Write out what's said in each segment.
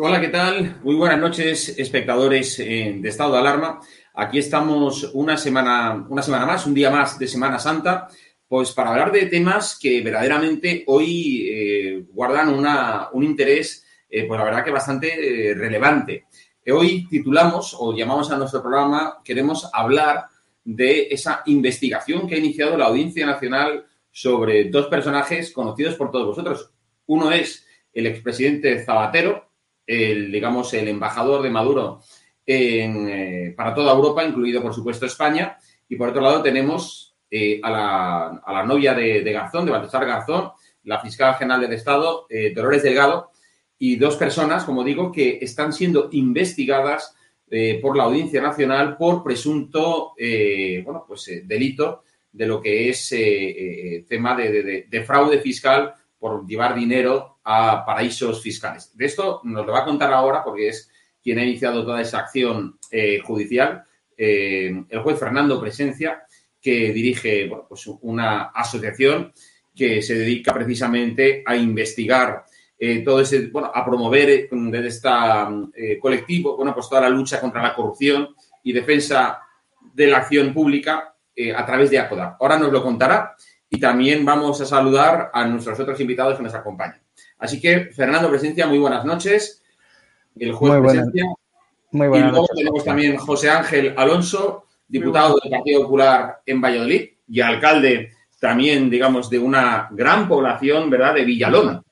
Hola, ¿qué tal? Muy buenas noches, espectadores eh, de Estado de Alarma. Aquí estamos una semana, una semana más, un día más de Semana Santa, pues para hablar de temas que verdaderamente hoy eh, guardan un interés, eh, pues la verdad que bastante relevante. Hoy titulamos o llamamos a nuestro programa, queremos hablar de esa investigación que ha iniciado la Audiencia Nacional sobre dos personajes conocidos por todos vosotros. Uno es el expresidente Zapatero, el, digamos, el embajador de Maduro eh, para toda Europa, incluido, por supuesto, España. Y por otro lado tenemos eh, a, la, novia de, Garzón, de Baltasar Garzón, la fiscal general del Estado, eh, Dolores Delgado, y dos personas, como digo, que están siendo investigadas por la Audiencia Nacional por presunto, bueno, pues delito de lo que es tema de fraude fiscal por llevar dinero a paraísos fiscales. De esto nos lo va a contar ahora porque es quien ha iniciado toda esa acción eh, judicial, eh, el juez Fernando Presencia, que dirige pues una asociación que se dedica precisamente a investigar eh, todo ese, bueno, a promover desde este colectivo, bueno, pues toda la lucha contra la corrupción y defensa de la acción pública a través de ACODA. Ahora nos lo contará y también vamos a saludar a nuestros otros invitados que nos acompañan. Así que, Fernando Presencia, muy buenas noches. El juez Presencia. Muy buenas y luego tenemos también José Ángel Alonso, diputado del Partido Popular en Valladolid y alcalde también, digamos, de una gran población, ¿verdad?, de Villalona.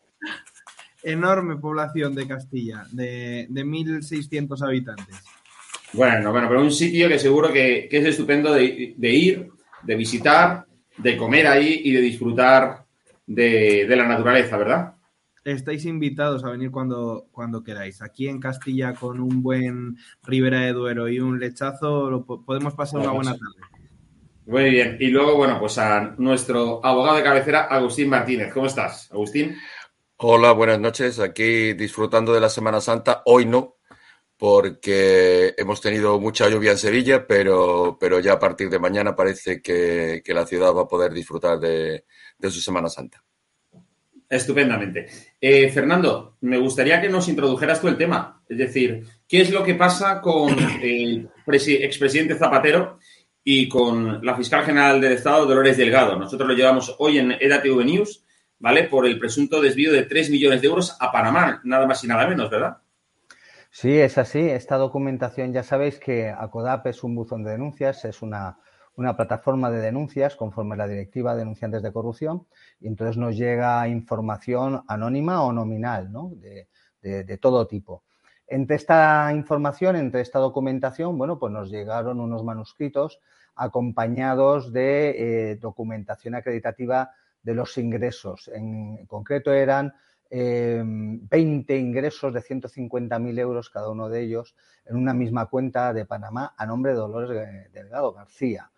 Enorme población de Castilla, de, de 1.600 habitantes. Bueno, bueno, pero un sitio que seguro que, es estupendo de, ir, de visitar, de comer ahí y de disfrutar de, de la naturaleza, ¿verdad? Estáis invitados a venir cuando, cuando queráis. Aquí en Castilla, con un buen Ribera de Duero y un lechazo, lo, podemos pasar una buena tarde. Muy bien. Y luego, bueno, pues a nuestro abogado de cabecera, Agustín Martínez. ¿Cómo estás, Agustín? Hola, buenas noches. Aquí disfrutando de la Semana Santa. Hoy no, porque hemos tenido mucha lluvia en Sevilla, pero, pero ya a partir de mañana parece que, la ciudad va a poder disfrutar de su Semana Santa. Estupendamente. Eh, Fernando, me gustaría que nos introdujeras tú el tema. Es decir, ¿qué es lo que pasa con el expresidente Zapatero y con la fiscal general del Estado, Dolores Delgado. Nosotros lo llevamos hoy en EDATV News, ¿vale? Por el presunto desvío de 3 millones de euros a Panamá, nada más y nada menos, ¿verdad? Sí, es así. Esta documentación, ya sabéis que ACODAP es un buzón de denuncias, es una, plataforma de denuncias conforme a la directiva de denunciantes de corrupción y entonces nos llega información anónima o nominal, ¿no? de, todo tipo. Entre esta información, entre esta documentación, bueno, pues nos llegaron unos manuscritos acompañados de eh, documentación acreditativa de los ingresos. En, concreto eran 20 eh, ingresos de 150.000 euros cada uno de ellos en una misma cuenta de Panamá a nombre de Dolores Delgado García.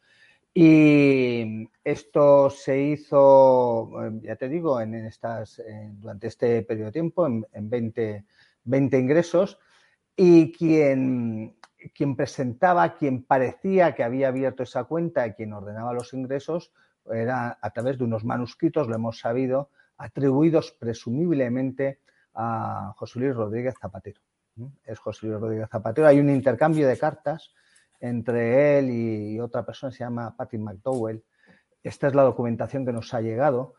Y esto se hizo, eh, ya te digo, en estas, durante este periodo de tiempo, en, en 20 20 ingresos y quien, quien presentaba, quien parecía que había abierto esa cuenta y quien ordenaba los ingresos era a través de unos manuscritos, lo hemos sabido, atribuidos presumiblemente a José Luis Rodríguez Zapatero. Es José Luis Rodríguez Zapatero. Hay un intercambio de cartas entre él y otra persona, se llama Patrick McDowell. Esta es la documentación que nos ha llegado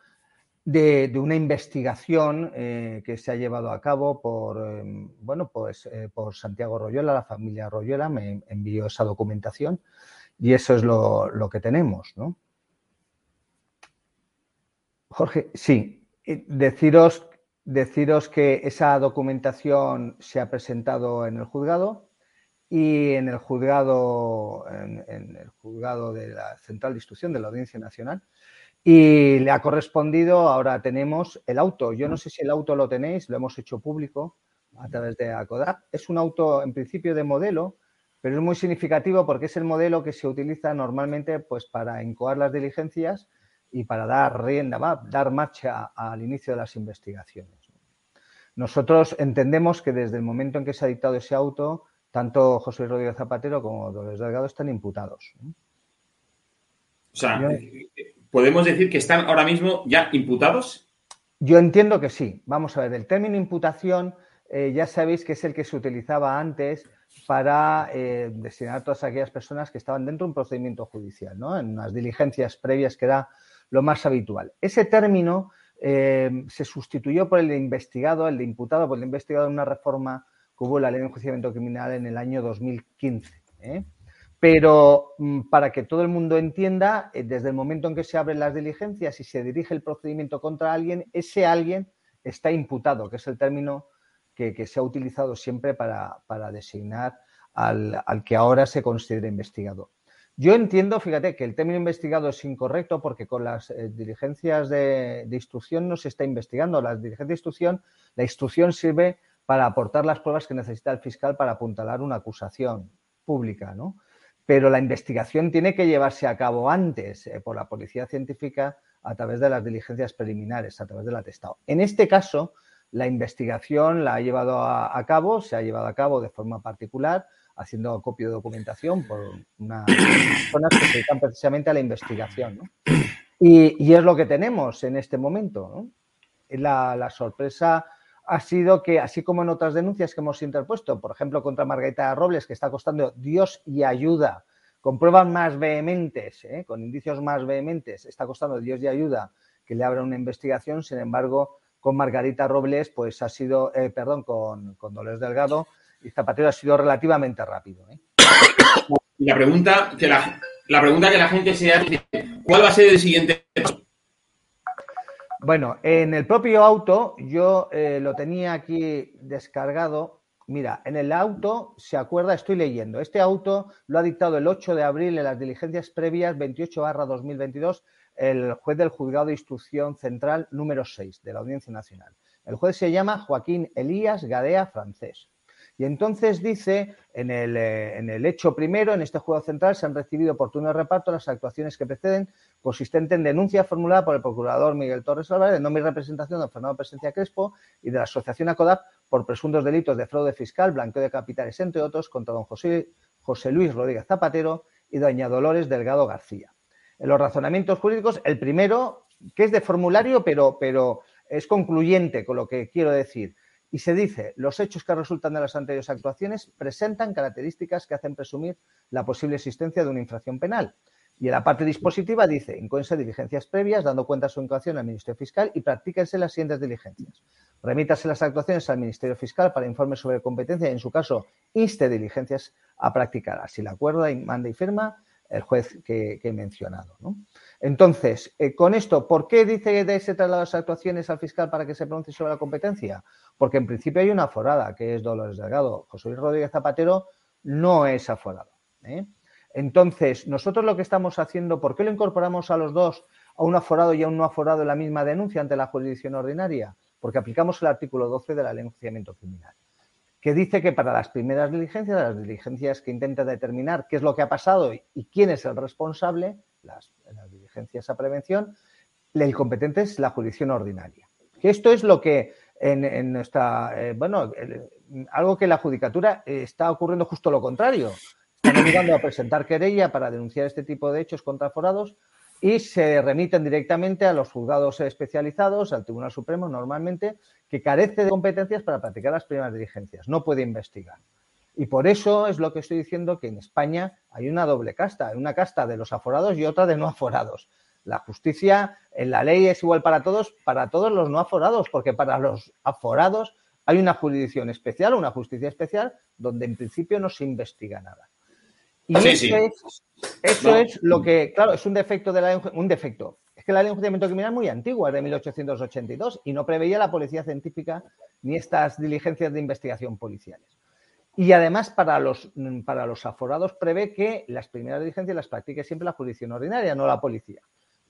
de, una investigación eh, que se ha llevado a cabo por, em, bueno, pues, eh, por Santiago Royola, la familia Royola me envió esa documentación y eso es lo, que tenemos, ¿no? Jorge, sí, deciros, deciros que esa documentación se ha presentado en el juzgado y en el juzgado, en el juzgado de la Central de Instrucción de la Audiencia Nacional y le ha correspondido, ahora tenemos el auto. Yo no sé si el auto lo tenéis, lo hemos hecho público a través de ACODAP. Es un auto en principio de modelo, pero es muy significativo porque es el modelo que se utiliza normalmente pues, para incoar las diligencias y para dar rienda, dar marcha al inicio de las investigaciones. Nosotros entendemos que desde el momento en que se ha dictado ese auto, tanto José Rodríguez Zapatero como Dolores Delgado están imputados. O sea, ¿podemos decir que están ahora mismo ya imputados? Yo entiendo que sí. Vamos a ver, el término imputación eh, ya sabéis que es el que se utilizaba antes para eh, designar a todas aquellas personas que estaban dentro de un procedimiento judicial, ¿no? en unas diligencias previas que era lo más habitual. Ese término eh, se sustituyó por el de investigado, el de imputado, por el de investigado en una reforma que hubo la ley de enjuiciamiento criminal en el año 2015. Pero mm, para que todo el mundo entienda, eh, desde el momento en que se abren las diligencias y se dirige el procedimiento contra alguien, ese alguien está imputado, que es el término que, se ha utilizado siempre para, designar al, que ahora se considera investigado. Yo entiendo, fíjate, que el término investigado es incorrecto porque con las eh, diligencias de, instrucción no se está investigando. Las diligencias de instrucción, la instrucción sirve para aportar las pruebas que necesita el fiscal para apuntalar una acusación pública, ¿no? pero la investigación tiene que llevarse a cabo antes eh, por la policía científica a través de las diligencias preliminares, a través del atestado. En este caso, la investigación la ha llevado a, cabo, se ha llevado a cabo de forma particular, haciendo acopio de documentación por unas personas que se dedican precisamente a la investigación. Y, es lo que tenemos en este momento. La sorpresa ha sido que, así como en otras denuncias que hemos interpuesto, por ejemplo, contra Margarita Robles, que está costando Dios y ayuda, con pruebas más vehementes, ¿eh? con indicios más vehementes, está costando Dios y ayuda que le abra una investigación, sin embargo, con Margarita Robles, pues ha sido, eh, perdón, con, con, Dolores Delgado y Zapatero ha sido relativamente rápido. ¿eh? La pregunta que la, pregunta que la gente se hace, ¿cuál va a ser el siguiente paso? Bueno, en el propio auto yo eh, lo tenía aquí descargado. Mira, en el auto se acuerda, estoy leyendo, este auto lo ha dictado el 8 de abril en las diligencias previas 28 barra 2022 el juez del juzgado de instrucción central número 6 de la Audiencia Nacional. El juez se llama Joaquín Elías Gadea Francés. Y entonces dice, en el, eh, en el, hecho primero, en este juego central, se han recibido oportuno reparto las actuaciones que preceden, consistente en denuncia formulada por el procurador Miguel Torres Álvarez, de nombre y representación de Fernando Presencia Crespo y de la Asociación ACODAP por presuntos delitos de fraude fiscal, blanqueo de capitales, entre otros, contra don José, José Luis Rodríguez Zapatero y doña Dolores Delgado García. En los razonamientos jurídicos, el primero, que es de formulario, pero, pero es concluyente con lo que quiero decir y se dice, los hechos que resultan de las anteriores actuaciones presentan características que hacen presumir la posible existencia de una infracción penal. Y en la parte dispositiva dice, incóense diligencias previas, dando cuenta de su actuación al Ministerio Fiscal y practíquense las siguientes diligencias. Remítase las actuaciones al Ministerio Fiscal para informes sobre competencia y, en su caso, inste diligencias a practicar. Así la acuerda y manda y firma el juez que, he mencionado. Entonces, eh, con esto, ¿por qué dice de ese traslado las actuaciones al fiscal para que se pronuncie sobre la competencia? Porque en principio hay una aforada, que es Dolores Delgado. José Luis Rodríguez Zapatero no es aforado. ¿eh? Entonces, nosotros lo que estamos haciendo, ¿por qué lo incorporamos a los dos, a un aforado y a un no aforado en la misma denuncia ante la jurisdicción ordinaria? Porque aplicamos el artículo 12 de la ley de criminal que dice que para las primeras diligencias, las diligencias que intenta determinar qué es lo que ha pasado y quién es el responsable, las, diligencias a prevención, el competente es la jurisdicción ordinaria. Que esto es lo que en, nuestra, eh, bueno, algo que la judicatura está ocurriendo justo lo contrario. Están obligando a presentar querella para denunciar este tipo de hechos contra forados y se remiten directamente a los juzgados especializados, al Tribunal Supremo normalmente, que carece de competencias para practicar las primeras diligencias, no puede investigar. Y por eso es lo que estoy diciendo que en España hay una doble casta, una casta de los aforados y otra de no aforados. La justicia en la ley es igual para todos, para todos los no aforados, porque para los aforados hay una jurisdicción especial, una justicia especial, donde en principio no se investiga nada. Y eso, es, lo que, claro, es un defecto de la un defecto. Es que la ley de enjuiciamiento criminal es muy antigua, es de 1882, y no preveía la policía científica ni estas diligencias de investigación policiales. Y además, para los, para los aforados, prevé que las primeras diligencias las practique siempre la jurisdicción ordinaria, no la policía.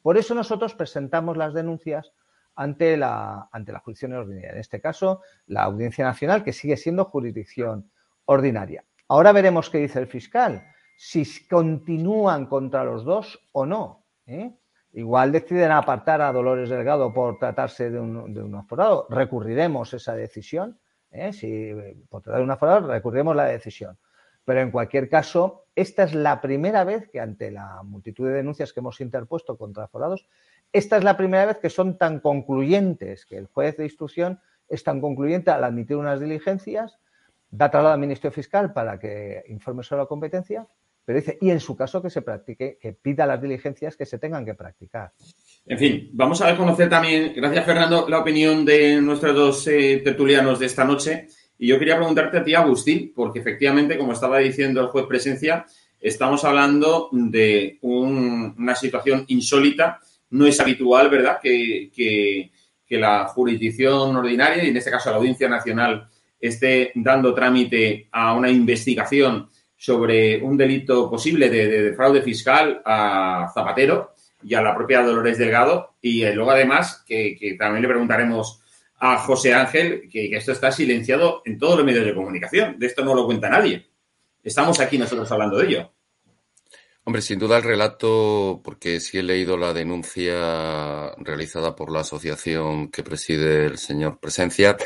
Por eso nosotros presentamos las denuncias ante la, ante la jurisdicción ordinaria. En este caso, la Audiencia Nacional, que sigue siendo jurisdicción ordinaria. Ahora veremos qué dice el fiscal si continúan contra los dos o no. ¿eh? Igual deciden apartar a Dolores Delgado por tratarse de un, de un aforado. Recurriremos esa decisión. ¿Eh? Si por tratar de un aforado, recurriremos la decisión. Pero en cualquier caso, esta es la primera vez que ante la multitud de denuncias que hemos interpuesto contra aforados, esta es la primera vez que son tan concluyentes, que el juez de instrucción es tan concluyente al admitir unas diligencias, da traslado al Ministerio Fiscal para que informe sobre la competencia pero dice, y en su caso que se practique, que pida las diligencias que se tengan que practicar. En fin, vamos a conocer también, gracias Fernando, la opinión de nuestros dos eh, tertulianos de esta noche. Y yo quería preguntarte a ti, Agustín, porque efectivamente, como estaba diciendo el juez presencia, estamos hablando de una situación insólita. No es habitual, ¿verdad?, que, que, la jurisdicción ordinaria, y en este caso la Audiencia Nacional, esté dando trámite a una investigación sobre un delito posible de, fraude fiscal a Zapatero y a la propia Dolores Delgado. Y eh, luego, además, que, también le preguntaremos a José Ángel que, esto está silenciado en todos los medios de comunicación. De esto no lo cuenta nadie. Estamos aquí nosotros hablando de ello. Hombre, sin duda el relato, porque sí he leído la denuncia realizada por la asociación que preside el señor Presencia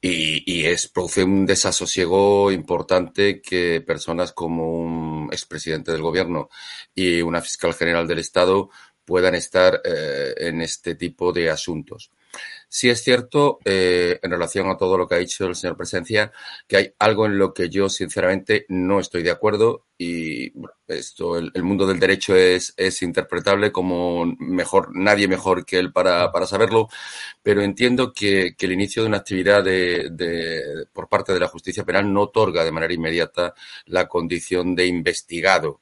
y, es produce un desasosiego importante que personas como un expresidente del gobierno y una fiscal general del Estado puedan estar eh, en este tipo de asuntos. Sí es cierto, eh, en relación a todo lo que ha dicho el señor Presencia, que hay algo en lo que yo sinceramente no estoy de acuerdo y esto, el, mundo del derecho es, es, interpretable como mejor, nadie mejor que él para, para saberlo, pero entiendo que, el inicio de una actividad de, por parte de la justicia penal no otorga de manera inmediata la condición de investigado.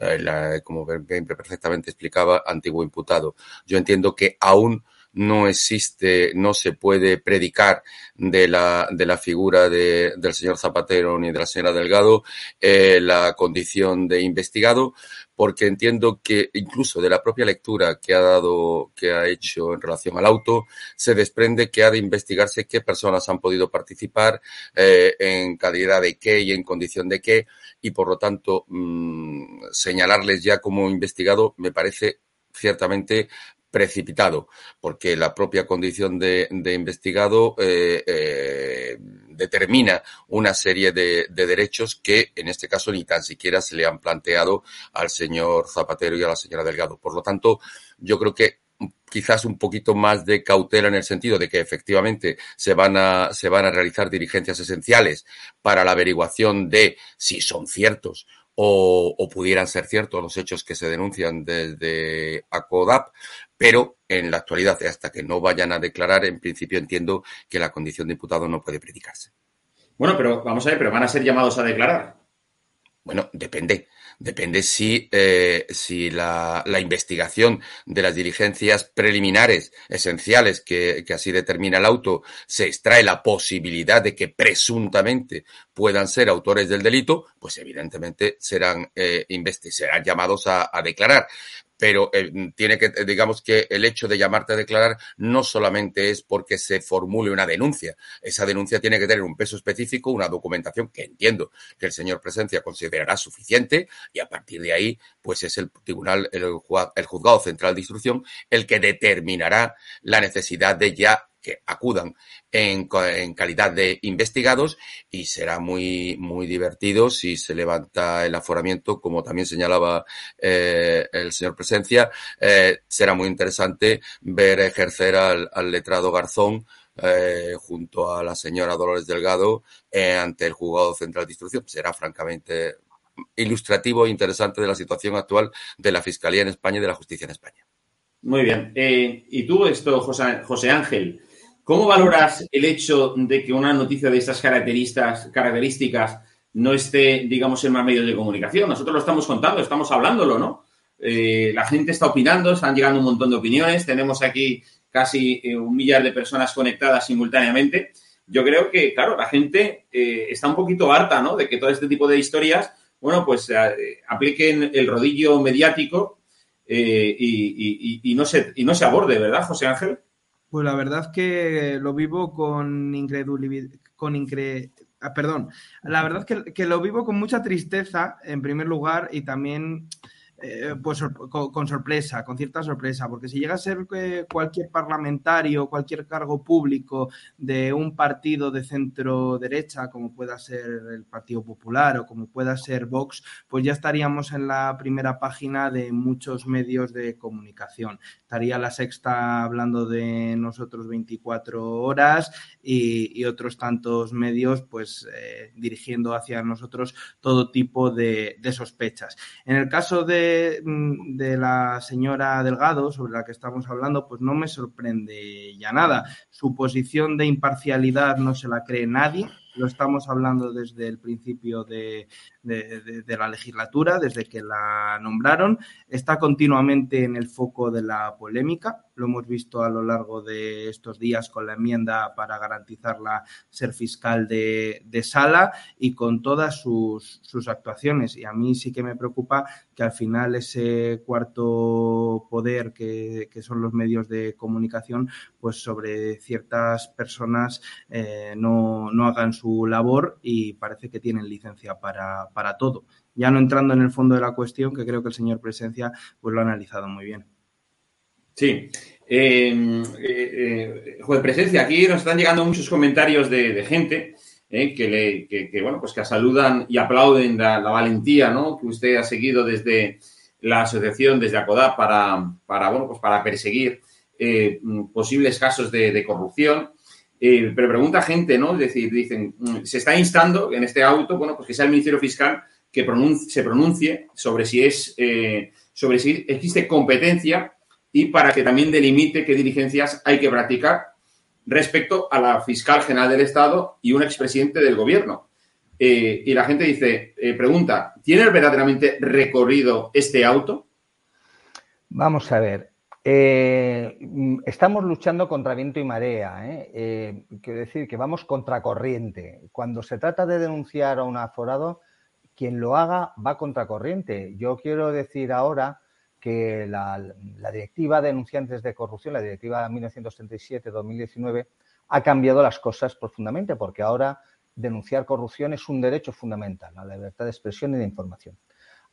Eh, como perfectamente explicaba, antiguo imputado. Yo entiendo que aún no existe, no se puede predicar de la, de la figura de, del señor Zapatero ni de la señora Delgado eh, la condición de investigado, porque entiendo que incluso de la propia lectura que ha dado, que ha hecho en relación al auto, se desprende que ha de investigarse qué personas han podido participar, eh, en calidad de qué y en condición de qué, y por lo tanto, mmm, señalarles ya como investigado me parece ciertamente precipitado, porque la propia condición de, investigado eh, eh, determina una serie de, derechos que en este caso ni tan siquiera se le han planteado al señor Zapatero y a la señora Delgado. Por lo tanto, yo creo que quizás un poquito más de cautela en el sentido de que efectivamente se van a, se van a realizar diligencias esenciales para la averiguación de si son ciertos o, o, pudieran ser ciertos los hechos que se denuncian desde ACODAP, pero en la actualidad, hasta que no vayan a declarar, en principio entiendo que la condición de imputado no puede predicarse. Bueno, pero vamos a ver, pero van a ser llamados a declarar. Bueno, depende. Depende si, eh, si la, la, investigación de las diligencias preliminares esenciales que, que, así determina el auto se extrae la posibilidad de que presuntamente puedan ser autores del delito, pues evidentemente serán, eh, serán llamados a, a declarar pero eh, tiene que, digamos que el hecho de llamarte a declarar no solamente es porque se formule una denuncia. Esa denuncia tiene que tener un peso específico, una documentación que entiendo que el señor Presencia considerará suficiente y a partir de ahí, pues es el tribunal, el, el juzgado central de instrucción el que determinará la necesidad de ya que acudan en, calidad de investigados y será muy, muy divertido si se levanta el aforamiento, como también señalaba eh, el señor Presencia. Eh, será muy interesante ver ejercer al, letrado Garzón eh, junto a la señora Dolores Delgado ante el juzgado central de instrucción. Será francamente ilustrativo e interesante de la situación actual de la Fiscalía en España y de la justicia en España. Muy bien. Y tú, esto, José, José Ángel, ¿Cómo valoras el hecho de que una noticia de estas características, características no esté, digamos, en más medios de comunicación? Nosotros lo estamos contando, estamos hablándolo, ¿no? Eh, la gente está opinando, están llegando un montón de opiniones, tenemos aquí casi eh, un millar de personas conectadas simultáneamente. Yo creo que, claro, la gente eh, está un poquito harta, ¿no? De que todo este tipo de historias, bueno, pues apliquen el rodillo mediático y, no se, y no se aborde, ¿verdad, José Ángel? Pues la verdad que lo vivo con incredulidad, con incre... Ah, perdón, la verdad que, que lo vivo con mucha tristeza, en primer lugar, y también eh, pues con, sorpresa, con cierta sorpresa, porque si llega a ser cualquier parlamentario, cualquier cargo público de un partido de centro derecha, como pueda ser el Partido Popular o como pueda ser Vox, pues ya estaríamos en la primera página de muchos medios de comunicación. Estaría la sexta hablando de nosotros 24 horas y, otros tantos medios, pues eh, dirigiendo hacia nosotros todo tipo de sospechas. En el caso de de, la señora Delgado, sobre la que estamos hablando, pues no me sorprende ya nada. Su posición de imparcialidad no se la cree nadie, lo estamos hablando desde el principio de, de, la legislatura, desde que la nombraron. Está continuamente en el foco de la polémica. Lo hemos visto a lo largo de estos días con la enmienda para garantizarla ser fiscal de, sala y con todas sus, sus, actuaciones. Y a mí sí que me preocupa que al final ese cuarto poder que, que son los medios de comunicación, pues sobre ciertas personas eh, no, no hagan su labor y parece que tienen licencia para, para todo. Ya no entrando en el fondo de la cuestión, que creo que el señor Presencia pues lo ha analizado muy bien. Sí. Eh, eh, juez Presencia, aquí nos están llegando muchos comentarios de, gente eh, que, le, que, bueno, pues que saludan y aplauden la, valentía ¿no? que usted ha seguido desde la asociación, desde ACODA, para, para, bueno, pues para perseguir eh, posibles casos de corrupción. Eh, pero pregunta gente, ¿no? Es decir, dicen, mm, se está instando en este auto, bueno, pues que sea el Ministerio Fiscal que se pronuncie sobre si es, eh, sobre si existe competencia y para que también delimite qué diligencias hay que practicar respecto a la fiscal general del Estado y un expresidente del gobierno. Eh, y la gente dice, pregunta, ¿tiene verdaderamente recorrido este auto? Vamos a ver, eh, estamos luchando contra viento y marea. ¿eh? Eh, quiero decir que vamos contracorriente. Cuando se trata de denunciar a un aforado, quien lo haga va contracorriente. Yo quiero decir ahora que la, la directiva de denunciantes de corrupción, la directiva 1937-2019, ha cambiado las cosas profundamente porque ahora denunciar corrupción es un derecho fundamental, la libertad de expresión y de información.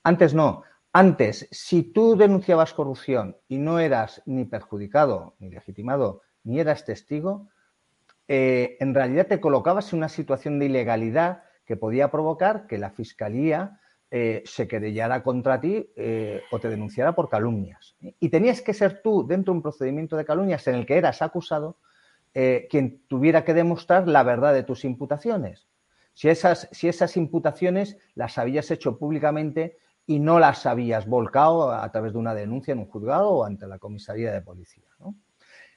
Antes no, antes, si tú denunciabas corrupción y no eras ni perjudicado, ni legitimado, ni eras testigo, eh, en realidad te colocabas en una situación de ilegalidad que podía provocar que la Fiscalía eh, se querellara contra ti eh, o te denunciara por calumnias. Y tenías que ser tú, dentro de un procedimiento de calumnias en el que eras acusado, quien tuviera que demostrar la verdad de tus imputaciones. Si esas, si esas imputaciones las habías hecho públicamente y no las habías volcado a través de una denuncia en un juzgado o ante la comisaría de policía.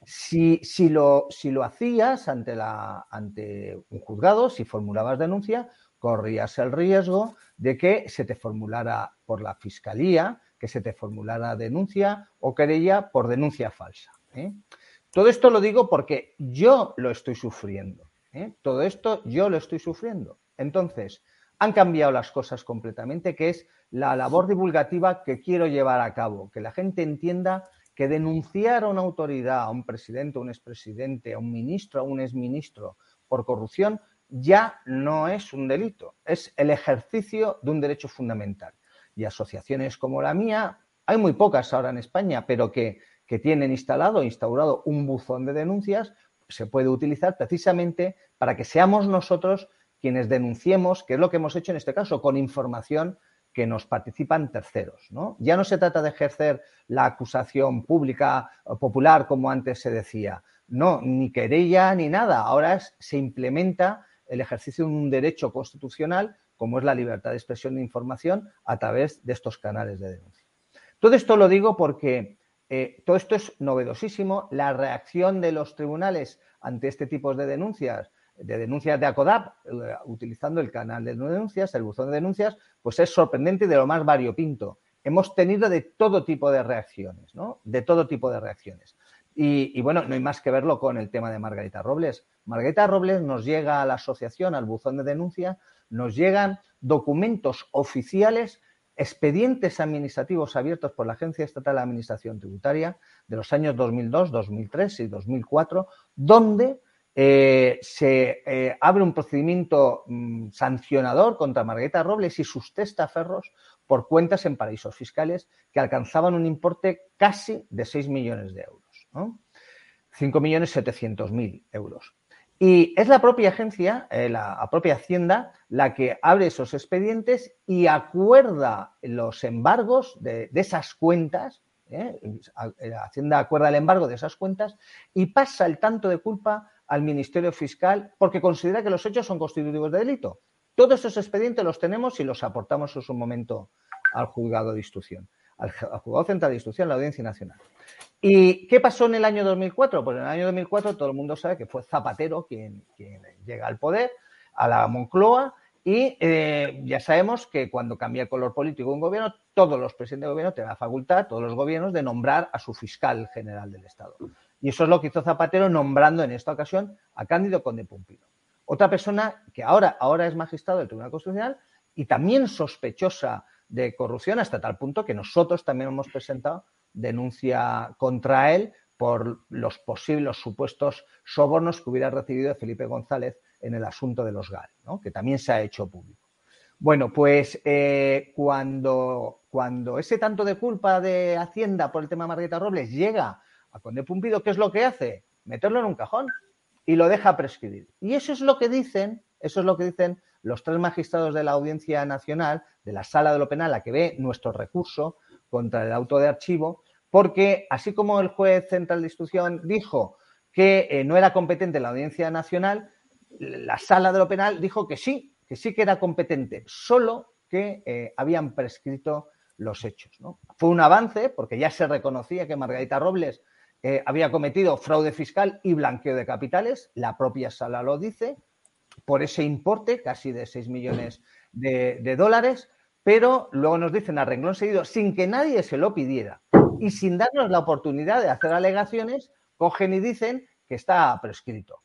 Si, si, lo, si, lo, hacías ante, la, ante un juzgado, si formulabas denuncia, corrías el riesgo de que se te formulara por la fiscalía, que se te formulara denuncia o querella por denuncia falsa. ¿eh? Todo esto lo digo porque yo lo estoy sufriendo. ¿eh? Todo esto yo lo estoy sufriendo. Entonces, han cambiado las cosas completamente, que es la labor divulgativa que quiero llevar a cabo, que la gente entienda que denunciar a una autoridad, a un presidente, a un expresidente, a un ministro, a un exministro por corrupción ya no es un delito, es el ejercicio de un derecho fundamental. Y asociaciones como la mía, hay muy pocas ahora en España, pero que, que tienen instalado, instaurado un buzón de denuncias, se puede utilizar precisamente para que seamos nosotros quienes denunciemos, que es lo que hemos hecho en este caso, con información que nos participan terceros. ¿no? Ya no se trata de ejercer la acusación pública o popular como antes se decía. No, ni querella ni nada. Ahora se implementa el ejercicio de un derecho constitucional como es la libertad de expresión de información a través de estos canales de denuncia. Todo esto lo digo porque eh, todo esto es novedosísimo. La reacción de los tribunales ante este tipo de denuncias, de denuncias de ACODAP, eh, utilizando el canal de denuncias, el buzón de denuncias, pues es sorprendente y de lo más variopinto. Hemos tenido de todo tipo de reacciones, ¿no? De todo tipo de reacciones. Y, bueno, no hay más que verlo con el tema de Margarita Robles. Margarita Robles nos llega a la asociación, al buzón de denuncia, nos llegan documentos oficiales, expedientes administrativos abiertos por la Agencia Estatal de Administración Tributaria de los años 2002, 2003 y 2004, donde eh, se eh, abre un procedimiento mm, sancionador contra Margarita Robles y sus testaferros por cuentas en paraísos fiscales que alcanzaban un importe casi de 6 millones de euros. 5.700.000 euros. Y es la propia agencia, eh, la, propia Hacienda, la que abre esos expedientes y acuerda los embargos de, esas cuentas. ¿eh? La Hacienda acuerda el embargo de esas cuentas y pasa el tanto de culpa al Ministerio Fiscal porque considera que los hechos son constitutivos de delito. Todos esos expedientes los tenemos y los aportamos en su momento al juzgado de instrucción, al, juzgado central de instrucción, la Audiencia Nacional. ¿Y qué pasó en el año 2004? Pues en el año 2004 todo el mundo sabe que fue Zapatero quien, llega al poder, a la Moncloa, y eh, ya sabemos que cuando cambia el color político de un gobierno, todos los presidentes de gobierno tienen la facultad, todos los gobiernos, de nombrar a su fiscal general del Estado. Y eso es lo que hizo Zapatero nombrando en esta ocasión a Cándido Conde Pumpino. Otra persona que ahora, ahora es magistrado del Tribunal Constitucional y también sospechosa de corrupción hasta tal punto que nosotros también hemos presentado denuncia contra él por los posibles supuestos sobornos que hubiera recibido Felipe González en el asunto de los GAL, que también se ha hecho público. Bueno, pues eh, cuando, cuando ese tanto de culpa de Hacienda por el tema Margarita Robles llega a Conde Pumpido, ¿qué es lo que hace? Meterlo en un cajón y lo deja prescribir. Y eso es lo que dicen, eso es lo que dicen los tres magistrados de la Audiencia Nacional, de la Sala de lo Penal, la que ve nuestro recurso contra el auto de archivo, porque así como el juez central de instrucción dijo que eh, no era competente la Audiencia Nacional, la Sala de lo Penal dijo que sí, que sí que era competente, solo que eh, habían prescrito los hechos. Fue un avance porque ya se reconocía que Margarita Robles eh, había cometido fraude fiscal y blanqueo de capitales, la propia sala lo dice, por ese importe, casi de 6 millones de, dólares, pero luego nos dicen a renglón seguido, sin que nadie se lo pidiera, y sin darnos la oportunidad de hacer alegaciones, cogen y dicen que está prescrito.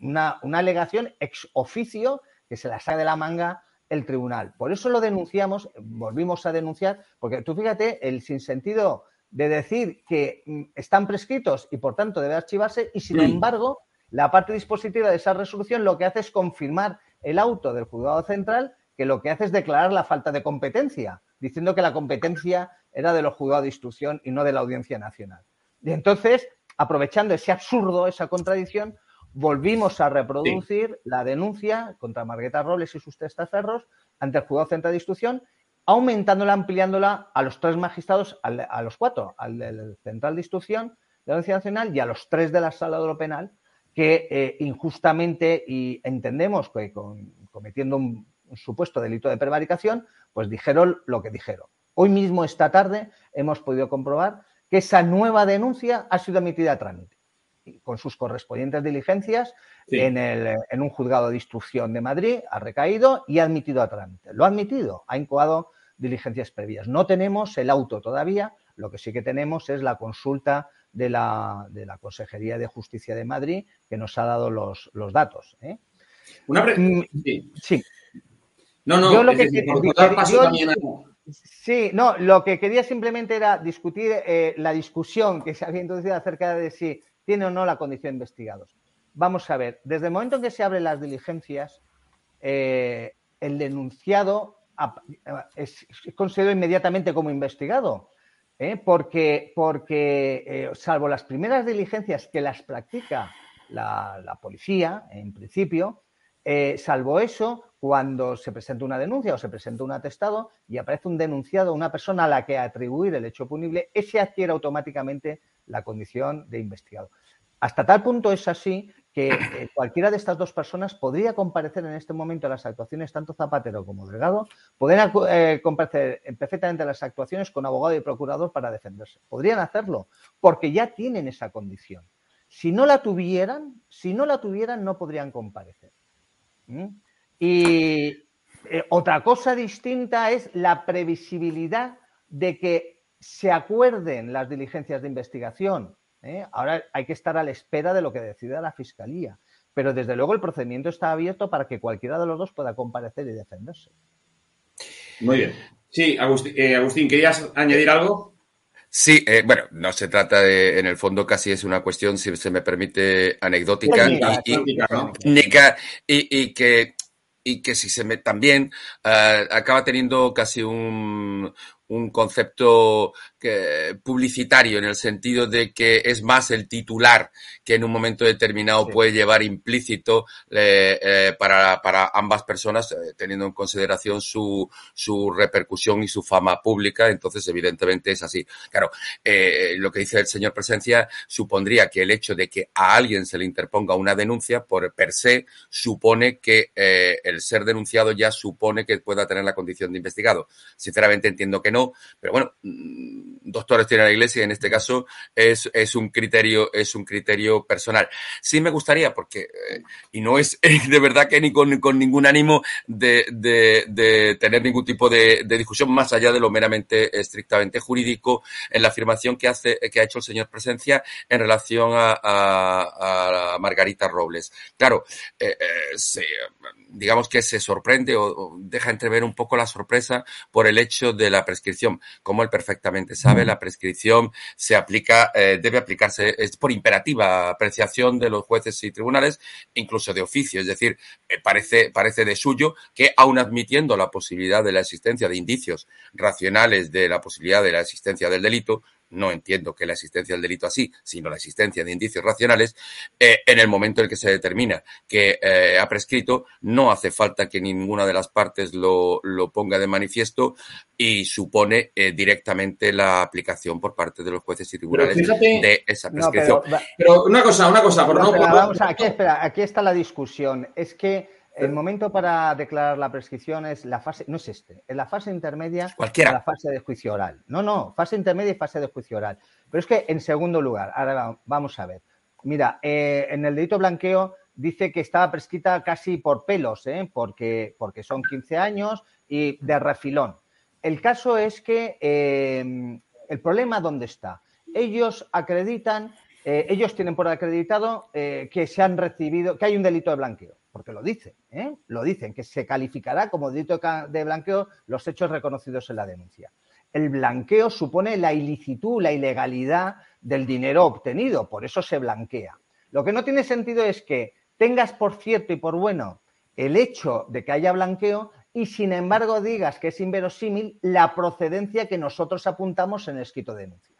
Una, alegación ex oficio que se la saca de la manga el tribunal. Por eso lo denunciamos, volvimos a denunciar, porque tú fíjate el sinsentido de decir que mm, están prescritos y por tanto debe archivarse y sin embargo la parte dispositiva de esa resolución lo que hace es confirmar el auto del juzgado central que lo que hace es declarar la falta de competencia, diciendo que la competencia era de los juzgados de instrucción y no de la Audiencia Nacional. Y entonces, aprovechando ese absurdo, esa contradicción, volvimos a reproducir la denuncia contra Margueta Robles y sus testaferros ante el Juzgado Central de Instrucción aumentándola, ampliándola a los tres magistrados, a los cuatro, al del Central de Instrucción de la Audiencia Nacional y a los tres de la Sala de lo Penal, que eh, injustamente y entendemos que cometiendo un, supuesto delito de prevaricación, pues dijeron lo que dijeron. Hoy mismo, esta tarde, hemos podido comprobar que esa nueva denuncia ha sido emitida a trámite, con sus correspondientes diligencias en, en, un juzgado de instrucción de Madrid, ha recaído y ha admitido a trámite. Lo ha admitido, ha incoado diligencias previas. No tenemos el auto todavía, lo que sí que tenemos es la consulta de la, de la Consejería de Justicia de Madrid, que nos ha dado los, datos. ¿eh? Una mm, sí. No, no, lo que, Sí, no, lo que quería simplemente era discutir eh, la discusión que se había introducido acerca de si tiene o no la condición de investigados. Vamos a ver, desde el momento en que se abren las diligencias, eh, el denunciado es considerado inmediatamente como investigado. ¿eh? porque, porque eh, salvo las primeras diligencias que las practica la, policía, en principio, eh, salvo eso, cuando se presenta una denuncia o se presenta un atestado y aparece un denunciado, una persona a la que atribuir el hecho punible, ese adquiere automáticamente la condición de investigado. Hasta tal punto es así que eh, cualquiera de estas dos personas podría comparecer en este momento a las actuaciones, tanto Zapatero como Delgado, podrían eh, comparecer perfectamente a las actuaciones con abogado y procurador para defenderse. Podrían hacerlo, porque ya tienen esa condición. Si no la tuvieran, si no la tuvieran, no podrían comparecer. ¿Mm? Y eh, otra cosa distinta es la previsibilidad de que se acuerden las diligencias de investigación ¿eh? Ahora hay que estar a la espera de lo que decida la Fiscalía. Pero desde luego el procedimiento está abierto para que cualquiera de los dos pueda comparecer y defenderse. Muy bien. Sí, Agustín, eh, ¿querías añadir algo? Sí, eh, bueno, no se trata de, en el fondo casi es una cuestión, si se me permite, anecdótica y, que y que si se me también acaba teniendo casi un, un concepto publicitario en el sentido de que es más el titular que en un momento determinado puede llevar implícito eh, eh, para, para, ambas personas, eh, teniendo en consideración su, su repercusión y su fama pública. Entonces, evidentemente es así. Claro, lo que dice el señor Presencia supondría que el hecho de que a alguien se le interponga una denuncia por per se supone que el ser denunciado ya supone que pueda tener la condición de investigado. Sinceramente entiendo que no, pero bueno, mm, doctores tiene la iglesia, en este caso es, es, un criterio, es un criterio personal. Sí me gustaría, porque, eh, y no es de verdad que ni con, con ningún ánimo de, de, tener ningún tipo de, discusión más allá de lo meramente estrictamente jurídico en la afirmación que hace, que ha hecho el señor Presencia en relación a Margarita Robles. Claro, eh, eh, digamos que se sorprende o, o deja entrever un poco la sorpresa por el hecho de la prescripción, como él perfectamente sabe, la prescripción se aplica, eh, debe aplicarse, es por imperativa apreciación de los jueces y tribunales, incluso de oficio. Es decir, eh, parece, parece de suyo que, aun admitiendo la posibilidad de la existencia de indicios racionales de la posibilidad de la existencia del delito, no entiendo que la existencia del delito así, sino la existencia de indicios racionales, eh, en el momento en que se determina que eh, ha prescrito, no hace falta que ninguna de las partes lo, lo ponga de manifiesto y supone eh, directamente la aplicación por parte de los jueces y tribunales de esa prescripción. pero, una cosa, una cosa, por no, vamos aquí, espera, aquí está la discusión. Es que el momento para declarar la prescripción es la fase, no es este, es la fase intermedia Cualquiera. la fase de juicio oral. No, no, fase intermedia y fase de juicio oral. Pero es que en segundo lugar, ahora vamos a ver. Mira, eh, en el delito blanqueo dice que estaba prescrita casi por pelos, ¿eh? porque, porque son 15 años y de refilón. El caso es que eh, el problema dónde está. Ellos acreditan, ellos tienen por acreditado que se han recibido, que hay un delito de blanqueo porque lo dice, ¿eh? lo dicen, que se calificará como delito de blanqueo los hechos reconocidos en la denuncia. El blanqueo supone la ilicitud, la ilegalidad del dinero obtenido, por eso se blanquea. Lo que no tiene sentido es que tengas por cierto y por bueno el hecho de que haya blanqueo y sin embargo digas que es inverosímil la procedencia que nosotros apuntamos en el escrito de denuncia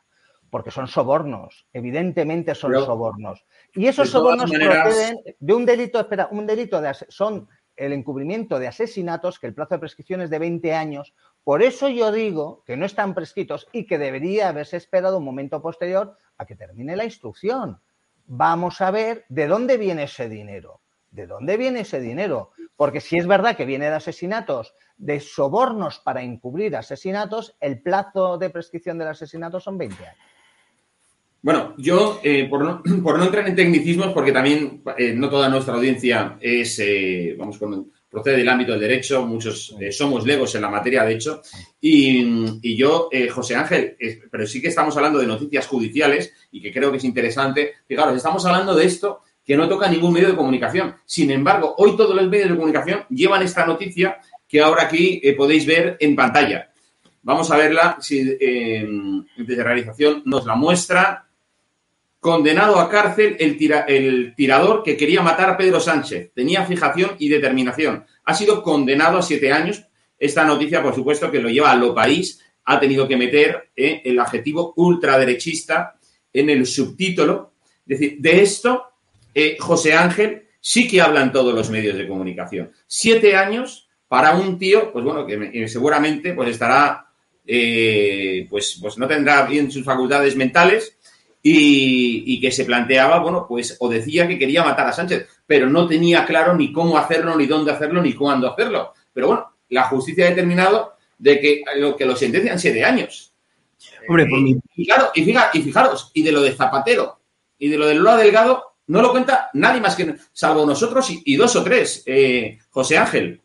porque son sobornos, evidentemente son sobornos. Y esos sobornos proceden de un delito, espera, un delito de son el encubrimiento de asesinatos, que el plazo de prescripción es de 20 años, Por eso yo digo que no están prescritos y que debería haberse esperado un momento posterior a que termine la instrucción. Vamos a ver de dónde viene ese dinero. ¿De dónde viene ese dinero? Porque si es verdad que viene de asesinatos, de sobornos para encubrir asesinatos, el plazo de prescripción del asesinato son 20 años. Bueno, yo, eh, por, no, por, no, entrar en tecnicismos, porque también eh, no toda nuestra audiencia es, eh, vamos, con, procede del ámbito del derecho, muchos eh, somos legos en la materia, de hecho, y, y yo, José Ángel, pero sí que estamos hablando de noticias judiciales y que creo que es interesante. Fijaros, estamos hablando de esto que no toca ningún medio de comunicación. Sin embargo, hoy todos los medios de comunicación llevan esta noticia que ahora aquí podéis ver en pantalla. Vamos a verla, si desde realización nos la muestra condenado a cárcel el, tirador que quería matar a Pedro Sánchez. Tenía fijación y determinación. Ha sido condenado a siete años. Esta noticia, por supuesto, que lo lleva a lo país, ha tenido que meter eh, el adjetivo ultraderechista en el subtítulo. Es decir, de esto, eh, José Ángel sí que hablan todos los medios de comunicación. Siete años para un tío, pues bueno, que seguramente pues estará, eh, pues, pues no tendrá bien sus facultades mentales y, que se planteaba, bueno, pues o decía que quería matar a Sánchez, pero no tenía claro ni cómo hacerlo, ni dónde hacerlo, ni cuándo hacerlo. Pero bueno, la justicia ha determinado de que lo que lo sentencian siete años. Hombre, por mí. Y claro, y, y fijaros, y de lo de Zapatero y de lo de Lola Delgado, no lo cuenta nadie más que salvo nosotros y, dos o tres. Eh, José Ángel.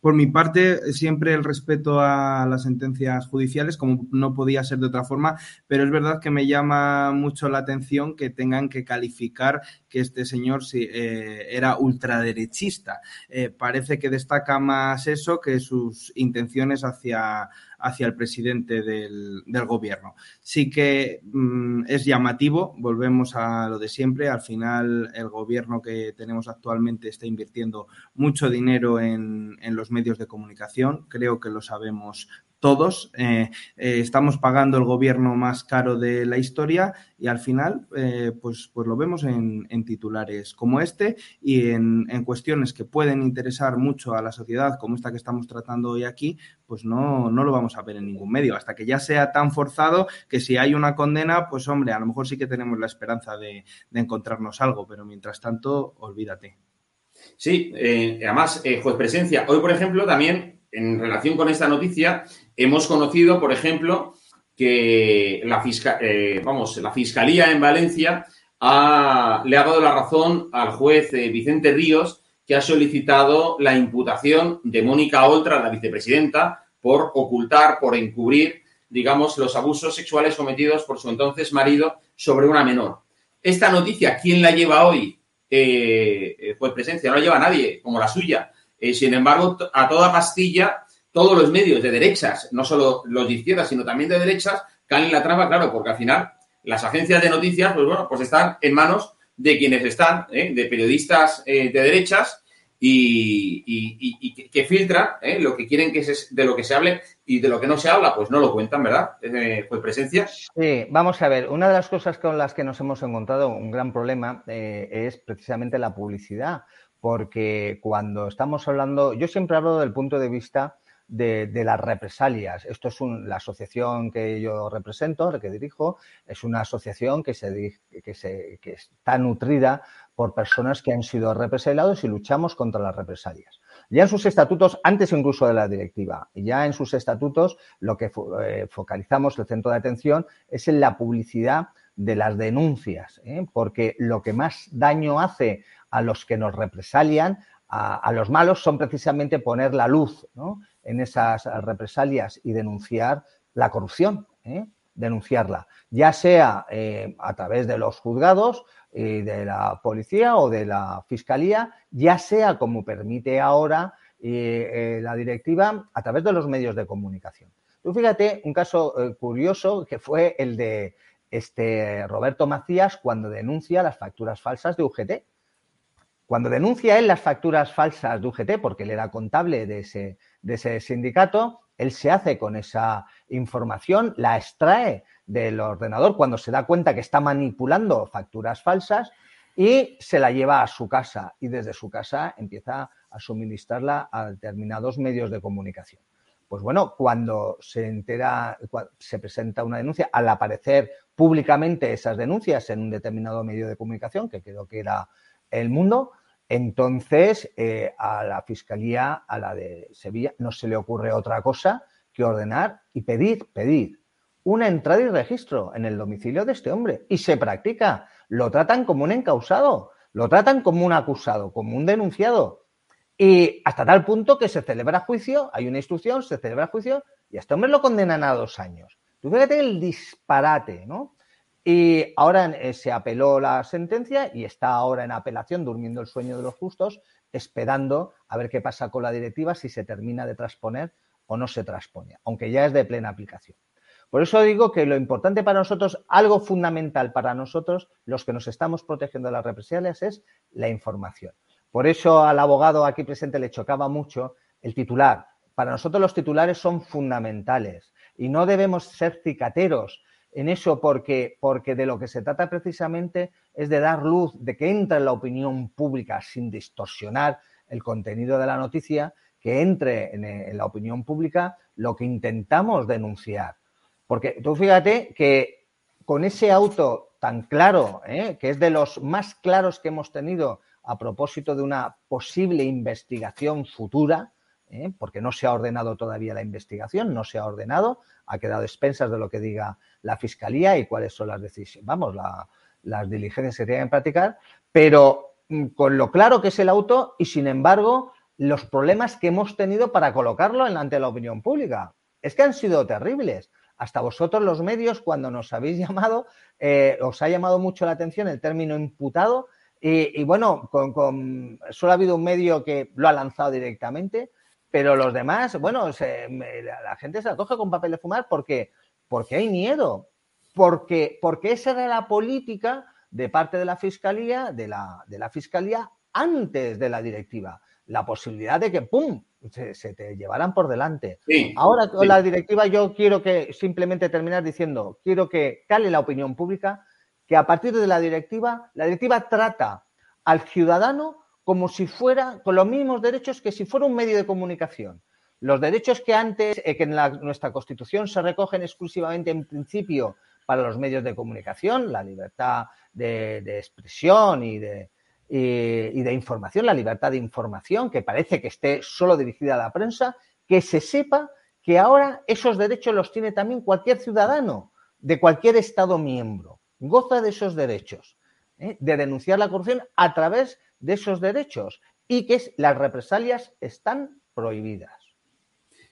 Por mi parte, siempre el respeto a las sentencias judiciales, como no podía ser de otra forma, pero es verdad que me llama mucho la atención que tengan que calificar que este señor eh, era ultraderechista. Eh, parece que destaca más eso que sus intenciones hacia hacia el presidente del, gobierno. Sí que mm, es llamativo, volvemos a lo de siempre, al final el gobierno que tenemos actualmente está invirtiendo mucho dinero en, en los medios de comunicación, creo que lo sabemos todos. Eh, eh, estamos pagando el gobierno más caro de la historia y al final, eh, pues, pues lo vemos en, titulares como este y en, cuestiones que pueden interesar mucho a la sociedad, como esta que estamos tratando hoy aquí, pues no, no lo vamos a ver en ningún medio. Hasta que ya sea tan forzado que si hay una condena, pues hombre, a lo mejor sí que tenemos la esperanza de, encontrarnos algo, pero mientras tanto, olvídate. Sí, además, juez presencia. Hoy, por ejemplo, también en relación con esta noticia, hemos conocido, por ejemplo, que la, eh, vamos, la Fiscalía en Valencia le ha dado la razón al juez eh, Vicente Ríos, que ha solicitado la imputación de Mónica Oltra, la vicepresidenta, por ocultar, por encubrir, digamos, los abusos sexuales cometidos por su entonces marido sobre una menor. Esta noticia, ¿quién la lleva hoy? Eh, juez presencia, no la lleva nadie, como la suya. Eh, sin embargo, a toda pastilla, todos los medios de derechas, no solo los de izquierdas, sino también de derechas, caen en la trampa, claro, porque al final las agencias de noticias, pues bueno, pues están en manos de quienes están, ¿eh? de periodistas eh, de derechas y, que, filtran lo que quieren que se, de lo que se hable y de lo que no se habla, pues no lo cuentan, ¿verdad? pues presencia. Sí, vamos a ver, una de las cosas con las que nos hemos encontrado un gran problema es precisamente la publicidad porque cuando estamos hablando, yo siempre hablo del punto de vista de, las represalias. Esto es la asociación que yo represento, que dirijo, es una asociación que, se, que, se, que está nutrida por personas que han sido represaliados y luchamos contra las represalias. Ya en sus estatutos, antes incluso de la directiva, ya en sus estatutos lo que eh, focalizamos el centro de atención es en la publicidad de las denuncias, ¿eh? porque lo que más daño hace a los que nos represalian, a, los malos, son precisamente poner la luz en esas represalias y denunciar la corrupción, ¿eh? denunciarla, ya sea eh, a través de los juzgados, eh, de la policía o de la fiscalía, ya sea como permite ahora la directiva, a través de los medios de comunicación. Tú fíjate un caso curioso que fue el de este Roberto Macías cuando denuncia las facturas falsas de UGT. Cuando denuncia él las facturas falsas de UGT, porque él era contable de ese, de ese sindicato, él se hace con esa información, la extrae del ordenador cuando se da cuenta que está manipulando facturas falsas y se la lleva a su casa y desde su casa empieza a suministrarla a determinados medios de comunicación. pues bueno, cuando se entera, se presenta una denuncia, al aparecer públicamente esas denuncias en un determinado medio de comunicación, que creo que era El Mundo, entonces eh, a la Fiscalía, a la de Sevilla, no se le ocurre otra cosa que ordenar y pedir, pedir una entrada y registro en el domicilio de este hombre. Y se practica. Lo tratan como un encausado, lo tratan como un acusado, como un denunciado. Y hasta tal punto que se celebra juicio, hay una instrucción, se celebra juicio y este hombre lo condenan a dos años. Tú fíjate el disparate, ¿no? Y ahora eh, se apeló la sentencia y está ahora en apelación, durmiendo el sueño de los justos, esperando a ver qué pasa con la directiva, si se termina de transponer o no se transpone, aunque ya es de plena aplicación. Por eso digo que lo importante para nosotros, algo fundamental para nosotros, los que nos estamos protegiendo de las represalias, es la información. Por eso al abogado aquí presente le chocaba mucho el titular. Para nosotros los titulares son fundamentales y no debemos ser cicateros en eso porque, porque de lo que se trata precisamente es de dar luz, de que entre en la opinión pública sin distorsionar el contenido de la noticia, que entre en la opinión pública lo que intentamos denunciar. Porque tú fíjate que con ese auto tan claro, ¿eh? que es de los más claros que hemos tenido a propósito de una posible investigación futura, ¿eh? porque no se ha ordenado todavía la investigación, no se ha ordenado, ha quedado expensas de lo que diga la Fiscalía y cuáles son las decisiones, vamos, las diligencias que tienen que practicar, pero mm, con lo claro que es el auto y, sin embargo, los problemas que hemos tenido para colocarlo ante la opinión pública. Es que han sido terribles hasta vosotros los medios, cuando nos habéis llamado, eh, os ha llamado mucho la atención el término imputado. Y, bueno, con, solo ha habido un medio que lo ha lanzado directamente, pero los demás, bueno, la, gente se acoge con papel de fumar porque, porque hay miedo, porque, porque esa era la política de parte de la fiscalía, de la, de la fiscalía antes de la directiva. La posibilidad de que, ¡pum!, se, te llevarán por delante. Ahora con la directiva yo quiero que simplemente terminar diciendo, quiero que cale la opinión pública que a partir de la directiva, la directiva trata al ciudadano como si fuera, con los mismos derechos que si fuera un medio de comunicación. Los derechos que antes, eh, que en nuestra Constitución se recogen exclusivamente en principio para los medios de comunicación, la libertad de expresión y de, y de información, la libertad de información, que parece que esté solo dirigida a la prensa, que se sepa que ahora esos derechos los tiene también cualquier ciudadano de cualquier Estado miembro. Goza de esos derechos, ¿eh? de denunciar la corrupción a través de esos derechos y que las represalias están prohibidas.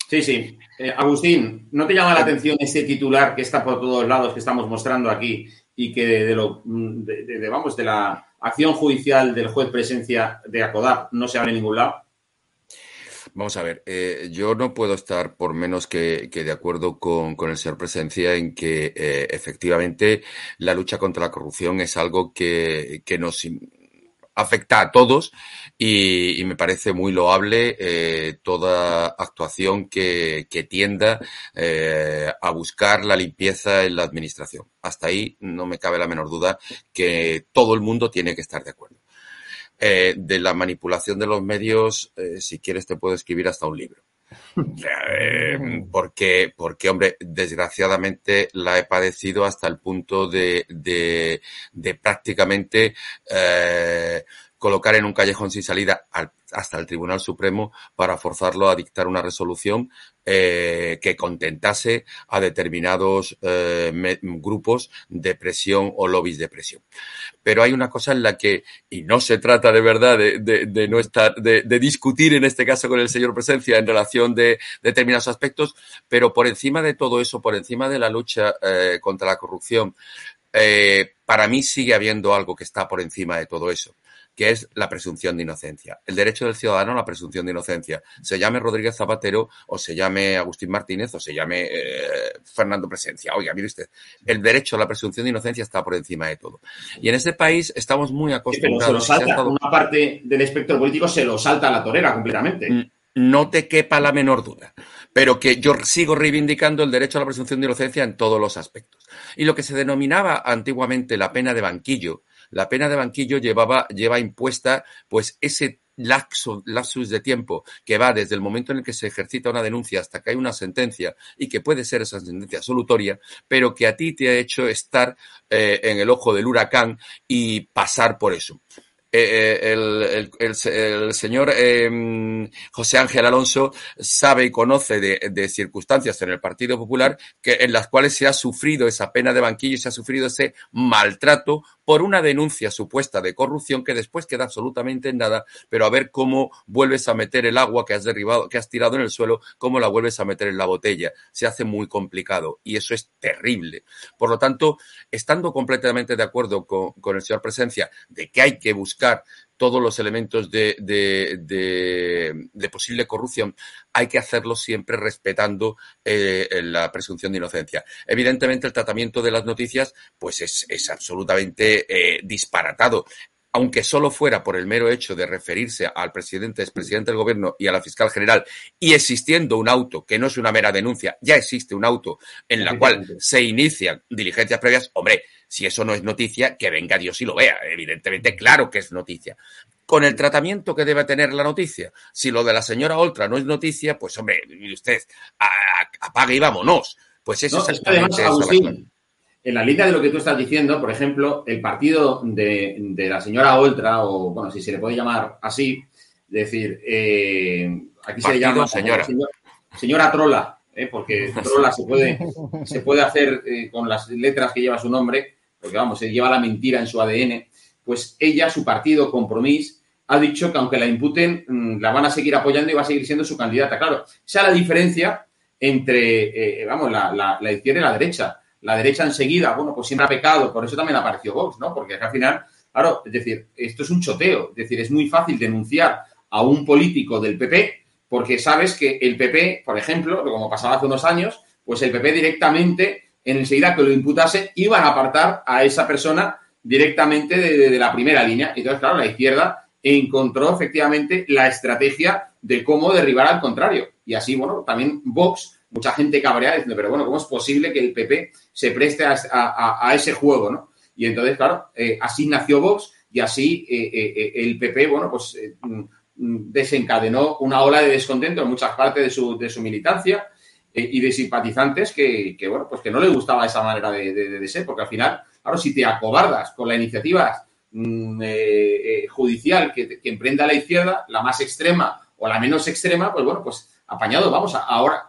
Sí, sí. Eh, Agustín, ¿no te llama la atención ese titular que está por todos lados que estamos mostrando aquí y que de, lo, de, vamos, de la acción judicial del juez presencia de ACODAP no se habla en ningún lado? Vamos a ver, eh, yo no puedo estar por menos que, de acuerdo con, el señor Presencia en que eh, efectivamente la lucha contra la corrupción es algo que, que nos afecta a todos y, me parece muy loable eh, toda actuación que, tienda eh, a buscar la limpieza en la administración. Hasta ahí no me cabe la menor duda que todo el mundo tiene que estar de acuerdo. Eh, de la manipulación de los medios, si quieres te puedo escribir hasta un libro. porque, porque, hombre, desgraciadamente la he padecido hasta el punto de, de, de prácticamente colocar en un callejón sin salida hasta el Tribunal Supremo para forzarlo a dictar una resolución eh, que contentase a determinados eh, grupos de presión o lobbies de presión. Pero hay una cosa en la que, y no se trata de verdad de, no estar, de, discutir en este caso con el señor Presencia en relación de, determinados aspectos, pero por encima de todo eso, por encima de la lucha eh, contra la corrupción, para mí sigue habiendo algo que está por encima de todo eso que es la presunción de inocencia. El derecho del ciudadano a la presunción de inocencia. Se llame Rodríguez Zapatero o se llame Agustín Martínez o se llame eh, Fernando Presencia. Oiga, mire usted, el derecho a la presunción de inocencia está por encima de todo. Y en este país estamos muy acostumbrados. se lo salta, una parte del espectro político se lo salta a la torera completamente. Mm, no te quepa la menor duda, pero que yo sigo reivindicando el derecho a la presunción de inocencia en todos los aspectos. Y lo que se denominaba antiguamente la pena de banquillo, la pena de banquillo llevaba, lleva impuesta pues ese lapsus de tiempo que va desde el momento en el que se ejercita una denuncia hasta que hay una sentencia y que puede ser esa sentencia solutoria, pero que a ti te ha hecho estar eh, en el ojo del huracán y pasar por eso. Eh, eh, el, señor em, José Ángel Alonso sabe y conoce de, circunstancias en el Partido Popular que, en las cuales se ha sufrido esa pena de banquillo y se ha sufrido ese maltrato por una denuncia supuesta de corrupción que después queda absolutamente en nada, pero a ver cómo vuelves a meter el agua que has derribado, que has tirado en el suelo, cómo la vuelves a meter en la botella. Se hace muy complicado y eso es terrible. Por lo tanto, estando completamente de acuerdo con, con el señor Presencia de que hay que buscar todos los elementos de, de, posible corrupción, hay que hacerlo siempre respetando eh, la presunción de inocencia. Evidentemente, el tratamiento de las noticias pues es, es absolutamente eh, disparatado aunque solo fuera por el mero hecho de referirse al presidente, expresidente del gobierno y a la fiscal general, y existiendo un auto, que no es una mera denuncia, ya existe un auto en la cual se inician diligencias previas, hombre, si eso no es noticia, que venga Dios y lo vea. Evidentemente, claro que es noticia. Con el tratamiento que debe tener la noticia. Si lo de la señora Oltra no es noticia, pues hombre, mire usted, apague y vámonos. Pues eso es exactamente en la línea de lo que tú estás diciendo, por ejemplo, el partido de, la señora Oltra, o bueno, si se le puede llamar así, decir, eh, aquí se le llama señora. señora Trola, eh, porque Trola se puede, se puede hacer eh, con las letras que lleva su nombre, porque vamos, se lleva la mentira en su ADN, pues ella, su partido, Compromís, ha dicho que aunque la imputen, mm, la van a seguir apoyando y va a seguir siendo su candidata. Claro, esa es la diferencia entre, vamos, la, la izquierda y la derecha la derecha enseguida, bueno, pues siempre ha pecado, por eso también apareció Vox, ¿no? Porque al final, claro, es decir, esto es un choteo, es decir, es muy fácil denunciar a un político del PP porque sabes que el PP, por ejemplo, como pasaba hace unos años, pues el PP directamente, en enseguida que lo imputase, iban a apartar a esa persona directamente de, la primera línea. Entonces, claro, la izquierda encontró efectivamente la estrategia de cómo derribar al contrario. Y así, bueno, también Vox mucha gente cabreada diciendo, pero bueno, ¿cómo es posible que el PP se preste a, ese juego, no? Y entonces, claro, eh, así nació Vox y así eh, eh, el PP, bueno, pues mm, desencadenó una ola de descontento en muchas partes de su, de su militancia y de simpatizantes que, bueno, pues que no les gustaba esa manera de, ser, porque al final, claro, si te acobardas con la iniciativa mm, judicial que, que emprenda la izquierda, la más extrema o la menos extrema, pues bueno, pues apañado, vamos, ahora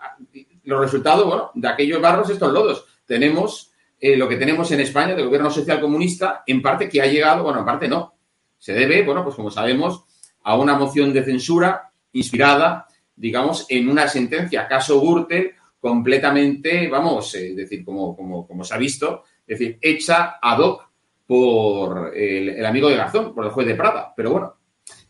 los resultados, bueno, de aquellos barros, estos lodos. Tenemos eh, lo que tenemos en España del gobierno social comunista, en parte que ha llegado, bueno, en parte no. Se debe, bueno, pues como sabemos, a una moción de censura inspirada, digamos, en una sentencia, caso Gürtel, completamente, vamos, es decir, como, como, como se ha visto, es decir, hecha ad hoc por el, amigo de Garzón, por el juez de Prada. Pero bueno,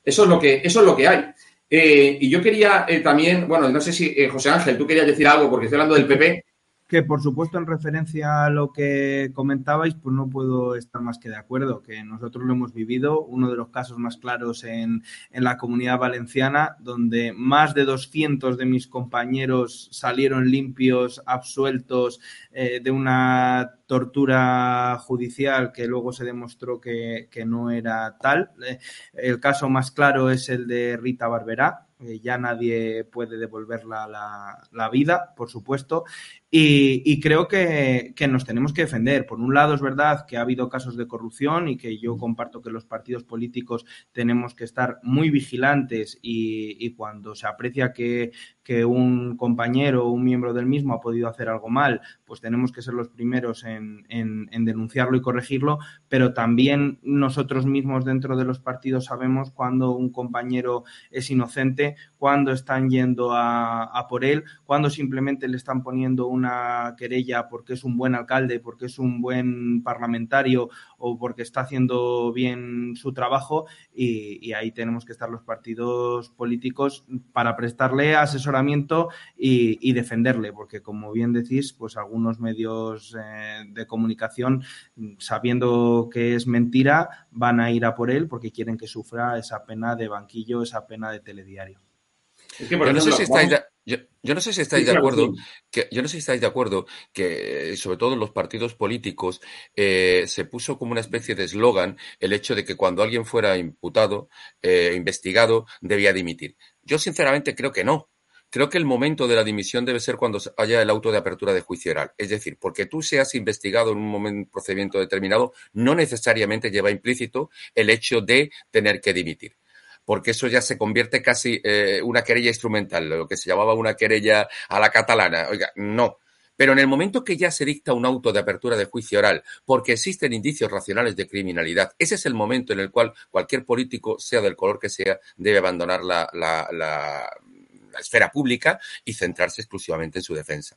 eso es lo que, eso es lo que hay. Eh, y yo quería eh, también, bueno, no sé si eh, José Ángel, tú querías decir algo porque estoy hablando del PP. Que por supuesto en referencia a lo que comentabais, pues no puedo estar más que de acuerdo, que nosotros lo hemos vivido, uno de los casos más claros en, en la comunidad valenciana, donde más de 200 de mis compañeros salieron limpios, absueltos de una tortura judicial que luego se demostró que, no era tal. Eh, el caso más claro es el de Rita Barberá, ya nadie puede devolverla la, la, vida, por supuesto, y, creo que, nos tenemos que defender. Por un lado, es verdad que ha habido casos de corrupción y que yo comparto que los partidos políticos tenemos que estar muy vigilantes y, cuando se aprecia que, un compañero o un miembro del mismo ha podido hacer algo mal, pues tenemos que ser los primeros en, en, denunciarlo y corregirlo, pero también nosotros mismos dentro de los partidos sabemos cuando un compañero es inocente, cuando están yendo a, a por él, cuando simplemente le están poniendo un una querella porque es un buen alcalde, porque es un buen parlamentario o porque está haciendo bien su trabajo y, ahí tenemos que estar los partidos políticos para prestarle asesoramiento y, defenderle, porque como bien decís, pues algunos medios eh, de comunicación, sabiendo que es mentira, van a ir a por él porque quieren que sufra esa pena de banquillo, esa pena de telediario. Yo, no sé si estáis de, yo, no sé si estáis de acuerdo, que, yo no sé si estáis de acuerdo que, sobre todo en los partidos políticos, eh, se puso como una especie de eslogan el hecho de que cuando alguien fuera imputado, eh, investigado, debía dimitir. Yo sinceramente creo que no. Creo que el momento de la dimisión debe ser cuando haya el auto de apertura de juicio oral. Es decir, porque tú seas investigado en un momento, procedimiento determinado, no necesariamente lleva implícito el hecho de tener que dimitir porque eso ya se convierte casi eh, una querella instrumental, lo que se llamaba una querella a la catalana. Oiga, no. Pero en el momento que ya se dicta un auto de apertura de juicio oral, porque existen indicios racionales de criminalidad, ese es el momento en el cual cualquier político, sea del color que sea, debe abandonar la, la esfera pública y centrarse exclusivamente en su defensa.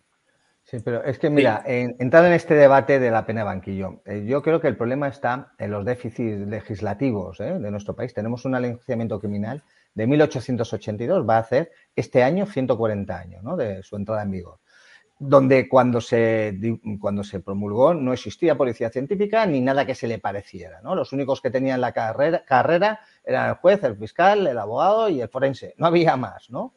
Sí, pero es que mira, entrando en este debate de la pena de banquillo, eh, yo creo que el problema está en los déficits legislativos eh, de nuestro país. Tenemos un enjuiciamiento criminal de 1882, va a hacer este año 140 años ¿no? de su entrada en vigor, donde cuando se, cuando se promulgó no existía policía científica ni nada que se le pareciera. ¿no? Los únicos que tenían la carrera, carrera eran el juez, el fiscal, el abogado y el forense. No había más, ¿no?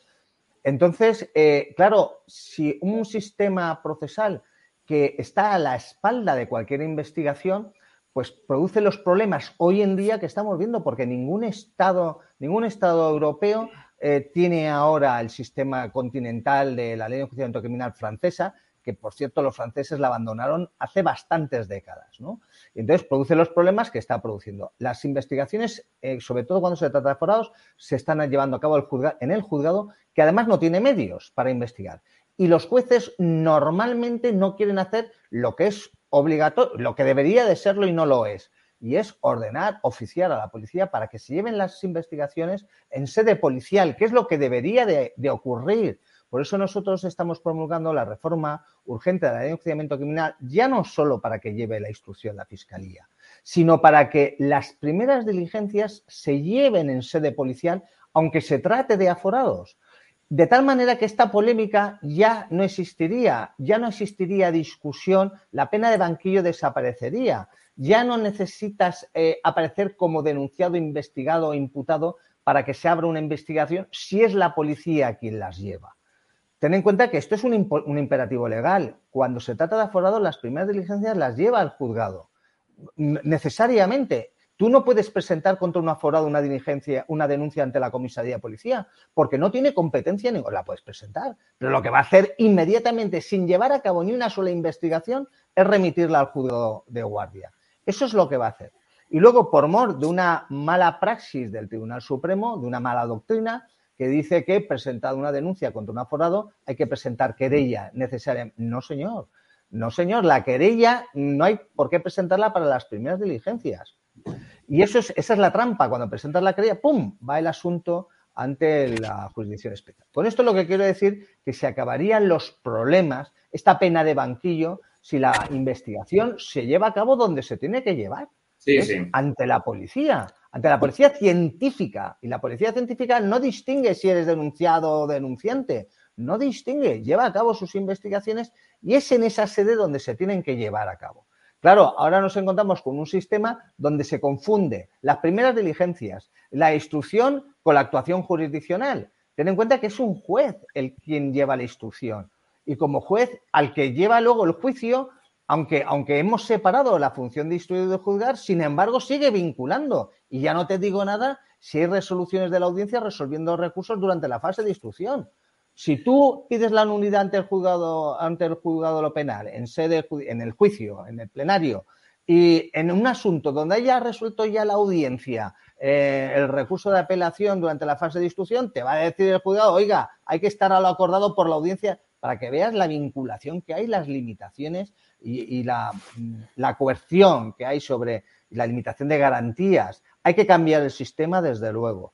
Entonces, eh, claro, si un sistema procesal que está a la espalda de cualquier investigación, pues produce los problemas hoy en día que estamos viendo, porque ningún Estado, ningún Estado europeo eh, tiene ahora el sistema continental de la ley de enjuiciamiento criminal francesa, que por cierto los franceses la abandonaron hace bastantes décadas. ¿no? entonces produce los problemas que está produciendo. Las investigaciones, eh, sobre todo cuando se trata de forados, se están llevando a cabo en el juzgado, que además no tiene medios para investigar. Y los jueces normalmente no quieren hacer lo que es obligatorio, lo que debería de serlo y no lo es. Y es ordenar, oficiar a la policía para que se lleven las investigaciones en sede policial, que es lo que debería de ocurrir por eso nosotros estamos promulgando la reforma urgente de la ley criminal, ya no solo para que lleve la instrucción la Fiscalía, sino para que las primeras diligencias se lleven en sede policial, aunque se trate de aforados. De tal manera que esta polémica ya no existiría, ya no existiría discusión, la pena de banquillo desaparecería. Ya no necesitas eh, aparecer como denunciado, investigado o imputado para que se abra una investigación si es la policía quien las lleva. Ten en cuenta que esto es un, imperativo legal. Cuando se trata de aforados, las primeras diligencias las lleva al juzgado. Necesariamente. Tú no puedes presentar contra un aforado una diligencia, una denuncia ante la comisaría de policía, porque no tiene competencia ni la puedes presentar. Pero lo que va a hacer inmediatamente, sin llevar a cabo ni una sola investigación, es remitirla al juzgado de guardia. Eso es lo que va a hacer. Y luego, por mor de una mala praxis del Tribunal Supremo, de una mala doctrina, que dice que presentado una denuncia contra un aforado hay que presentar querella necesariamente. No, señor. No, señor. La querella no hay por qué presentarla para las primeras diligencias. Y eso es, esa es la trampa. Cuando presentas la querella, ¡pum! va el asunto ante la jurisdicción especial. Con esto lo que quiero decir que se acabarían los problemas, esta pena de banquillo, si la investigación se lleva a cabo donde se tiene que llevar. Ante la policía ante la policía científica. Y la policía científica no distingue si eres denunciado o denunciante, no distingue, lleva a cabo sus investigaciones y es en esa sede donde se tienen que llevar a cabo. Claro, ahora nos encontramos con un sistema donde se confunde las primeras diligencias, la instrucción con la actuación jurisdiccional. Ten en cuenta que es un juez el quien lleva la instrucción y como juez al que lleva luego el juicio aunque, aunque hemos separado la función de instruir y de juzgar, sin embargo sigue vinculando. Y ya no te digo nada si hay resoluciones de la audiencia resolviendo recursos durante la fase de instrucción. Si tú pides la nulidad ante el juzgado, ante el juzgado lo penal, en sede, en el juicio, en el plenario, y en un asunto donde haya resuelto ya la audiencia eh, el recurso de apelación durante la fase de instrucción, te va a decir el juzgado, oiga, hay que estar a lo acordado por la audiencia para que veas la vinculación que hay, las limitaciones y, la, coerción que hay sobre la limitación de garantías. Hay que cambiar el sistema, desde luego.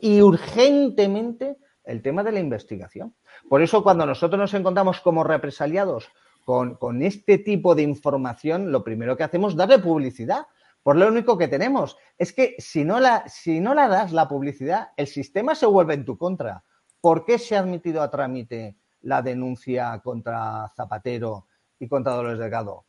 Y urgentemente el tema de la investigación. Por eso, cuando nosotros nos encontramos como represaliados con, este tipo de información, lo primero que hacemos es darle publicidad. Por lo único que tenemos es que si no, la, si no la das la publicidad, el sistema se vuelve en tu contra. ¿Por qué se ha admitido a trámite la denuncia contra Zapatero y contra Dolores Delgado?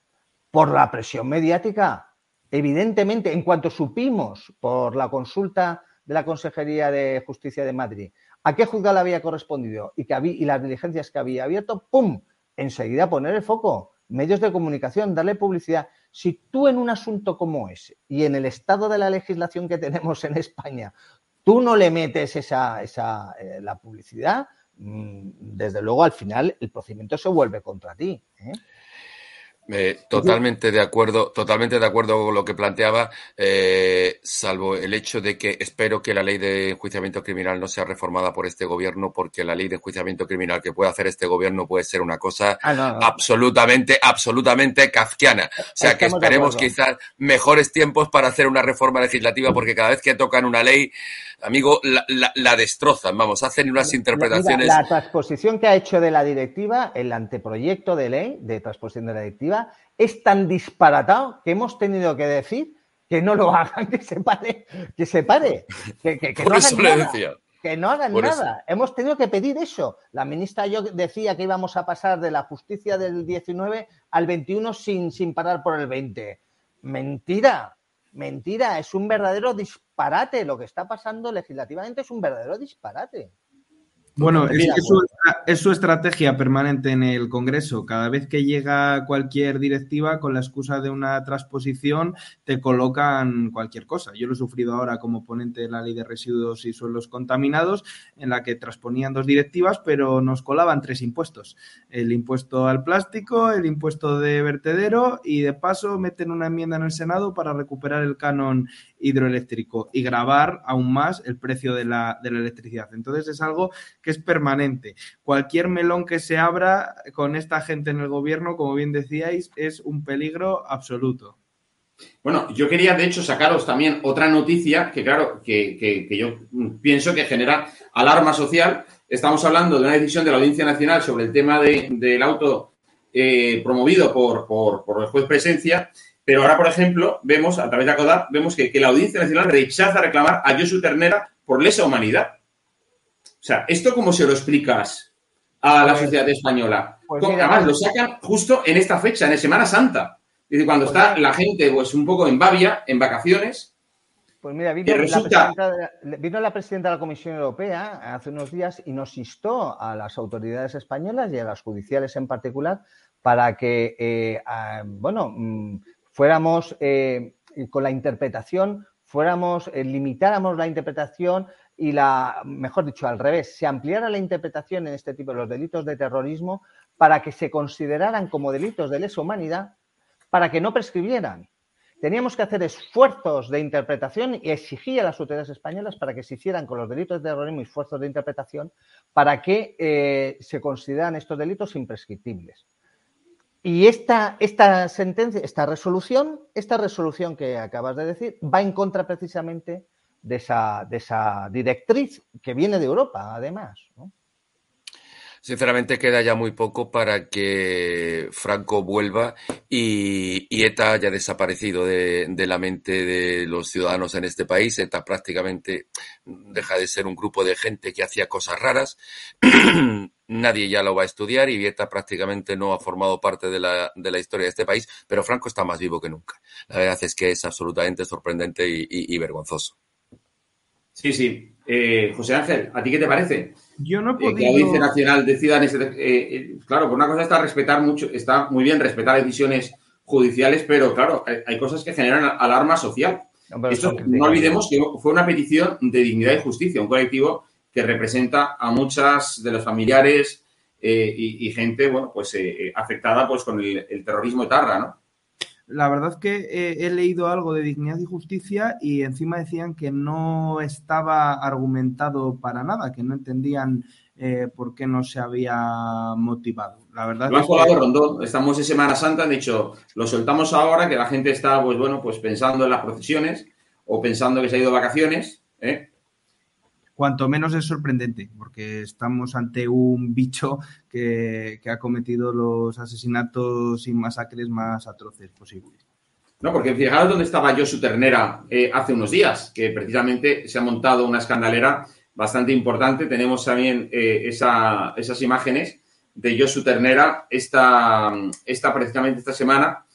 Por la presión mediática. Evidentemente, en cuanto supimos por la consulta de la Consejería de Justicia de Madrid a qué juzgado le había correspondido y, que había, y las diligencias que había abierto, ¡pum! Enseguida poner el foco. Medios de comunicación, darle publicidad. Si tú en un asunto como ese y en el estado de la legislación que tenemos en España, tú no le metes esa, esa eh, la publicidad, mm, desde luego al final el procedimiento se vuelve contra ti. ¿eh? Eh, totalmente de acuerdo, totalmente de acuerdo con lo que planteaba, eh, salvo el hecho de que espero que la ley de enjuiciamiento criminal no sea reformada por este gobierno, porque la ley de enjuiciamiento criminal que puede hacer este gobierno puede ser una cosa Ah, no, no. absolutamente, absolutamente kafkiana. O sea que Estamos esperemos quizás mejores tiempos para hacer una reforma legislativa, porque cada vez que tocan una ley, amigo, la, la- la destrozan, vamos, hacen unas interpretaciones. Mira, la transposición que ha hecho de la directiva, el anteproyecto de ley de transposición de la directiva, es tan disparatado que hemos tenido que decir que no lo hagan, que se pare, que se pare, que, que- que Por no hagan le nada. decía. Que no hagan Por eso. nada. Hemos tenido que pedir eso. La ministra yo decía que íbamos a pasar de la justicia del 19 al 21 sin, sin parar por el 20. Mentira, mentira. Es un verdadero disparate. Lo que está pasando legislativamente es un verdadero disparate. Bueno, es, que su, es su estrategia permanente en el Congreso. Cada vez que llega cualquier directiva, con la excusa de una transposición, te colocan cualquier cosa. Yo lo he sufrido ahora como ponente de la ley de residuos y suelos contaminados, en la que transponían dos directivas, pero nos colaban tres impuestos. El impuesto al plástico, el impuesto de vertedero y de paso meten una enmienda en el Senado para recuperar el canon hidroeléctrico y grabar aún más el precio de la, de la electricidad. Entonces es algo que es permanente. Cualquier melón que se abra con esta gente en el gobierno, como bien decíais, es un peligro absoluto. Bueno, yo quería de hecho sacaros también otra noticia que, claro, que, que- yo pienso que genera alarma social. Estamos hablando de una decisión de la Audiencia Nacional sobre el tema de- del auto eh, promovido por, por- por el juez Presencia, pero ahora, por ejemplo, vemos a través de ACODAP, vemos que, que la Audiencia Nacional rechaza reclamar a Josu Ternera por lesa humanidad. O sea, ¿esto cómo se lo explicas a la Pues- sociedad española? pues Además, lo sacan justo en esta fecha, en Semana Santa. Es decir, cuando Pues está la gente pues un poco en Babia, en vacaciones, Pues mira, vino, resulta- presidenta de la, vino la presidenta de la Comisión Europea hace unos días y nos instó a las autoridades españolas y a las judiciales en particular para que, eh, ah, bueno, mm, fuéramos eh, con la interpretación, fuéramos, eh, limitáramos la interpretación y la, mejor dicho, al revés, se ampliara la interpretación en este tipo de los delitos de terrorismo para que se consideraran como delitos de lesa humanidad para que no prescribieran. Teníamos que hacer esfuerzos de interpretación y exigir a las autoridades españolas para que se hicieran con los delitos de terrorismo esfuerzos de interpretación para que eh, se consideraran estos delitos imprescriptibles. Y esta, esta sentencia, esta resolución, esta resolución que acabas de decir, va en contra precisamente de esa, de esa directriz que viene de Europa, además. Sinceramente queda ya muy poco para que Franco vuelva y, ETA haya desaparecido de, de la mente de los ciudadanos en este país. ETA prácticamente deja de ser un grupo de gente que hacía cosas raras. Nadie ya lo va a estudiar y ETA prácticamente no ha formado parte de la, de la historia de este país, pero Franco está más vivo que nunca. La verdad es que es absolutamente sorprendente y vergonzoso. Sí, sí. Eh, José Ángel, ¿a ti qué te parece? Yo no he Eh, que la podido... Audiencia Nacional decida en ese... eh, eh, claro, por una cosa está respetar mucho, está muy bien respetar decisiones judiciales, pero claro, hay, cosas que generan alarma social. Hombre, Esto, no olvidemos que fue una petición de dignidad y justicia, un colectivo que representa a muchas de los familiares eh, y, y gente, bueno, pues eh, eh, afectada pues con el, el terrorismo etarra, ¿no? La verdad que eh, he leído algo de dignidad y justicia y encima decían que no estaba argumentado para nada, que no entendían eh, por qué no se había motivado. La verdad Lo han es colgado que Rondón, estamos en Semana Santa, han dicho, lo soltamos ahora, que la gente está, pues bueno, pues pensando en las procesiones o pensando que se ha ido de vacaciones, ¿eh? Cuanto menos es sorprendente, porque estamos ante un bicho que, ha cometido los asesinatos y masacres más atroces posibles. No, porque fijaros dónde estaba Josu Ternera eh, hace unos días, que precisamente se ha montado una escandalera bastante importante. Tenemos también eh, esa- esas imágenes de Josu Ternera esta, esta precisamente esta semana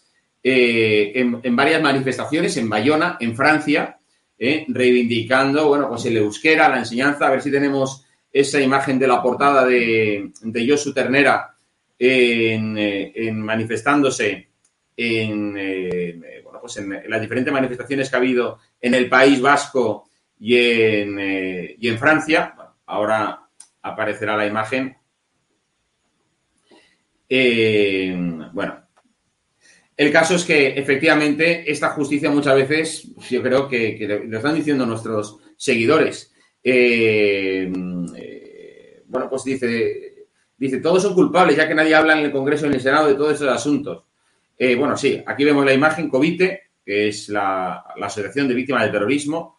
eh, en varias manifestaciones en Bayona, en Francia, eh, reivindicando, bueno, pues el euskera, la enseñanza, a ver si tenemos esa imagen de la portada de, de Josu Ternera en, eh, manifestándose en, eh, pues en, las diferentes manifestaciones que ha habido en el País Vasco y en, y en Francia. ahora aparecerá la imagen. bueno, el caso es que efectivamente esta justicia muchas veces, yo creo que, lo están diciendo nuestros seguidores. Eh, eh, bueno, pues dice, dice, todos son culpables, ya que nadie habla en el Congreso y en el Senado de todos esos asuntos. Eh, bueno, sí, aquí vemos la imagen COVITE, que es la, Asociación de Víctimas del Terrorismo,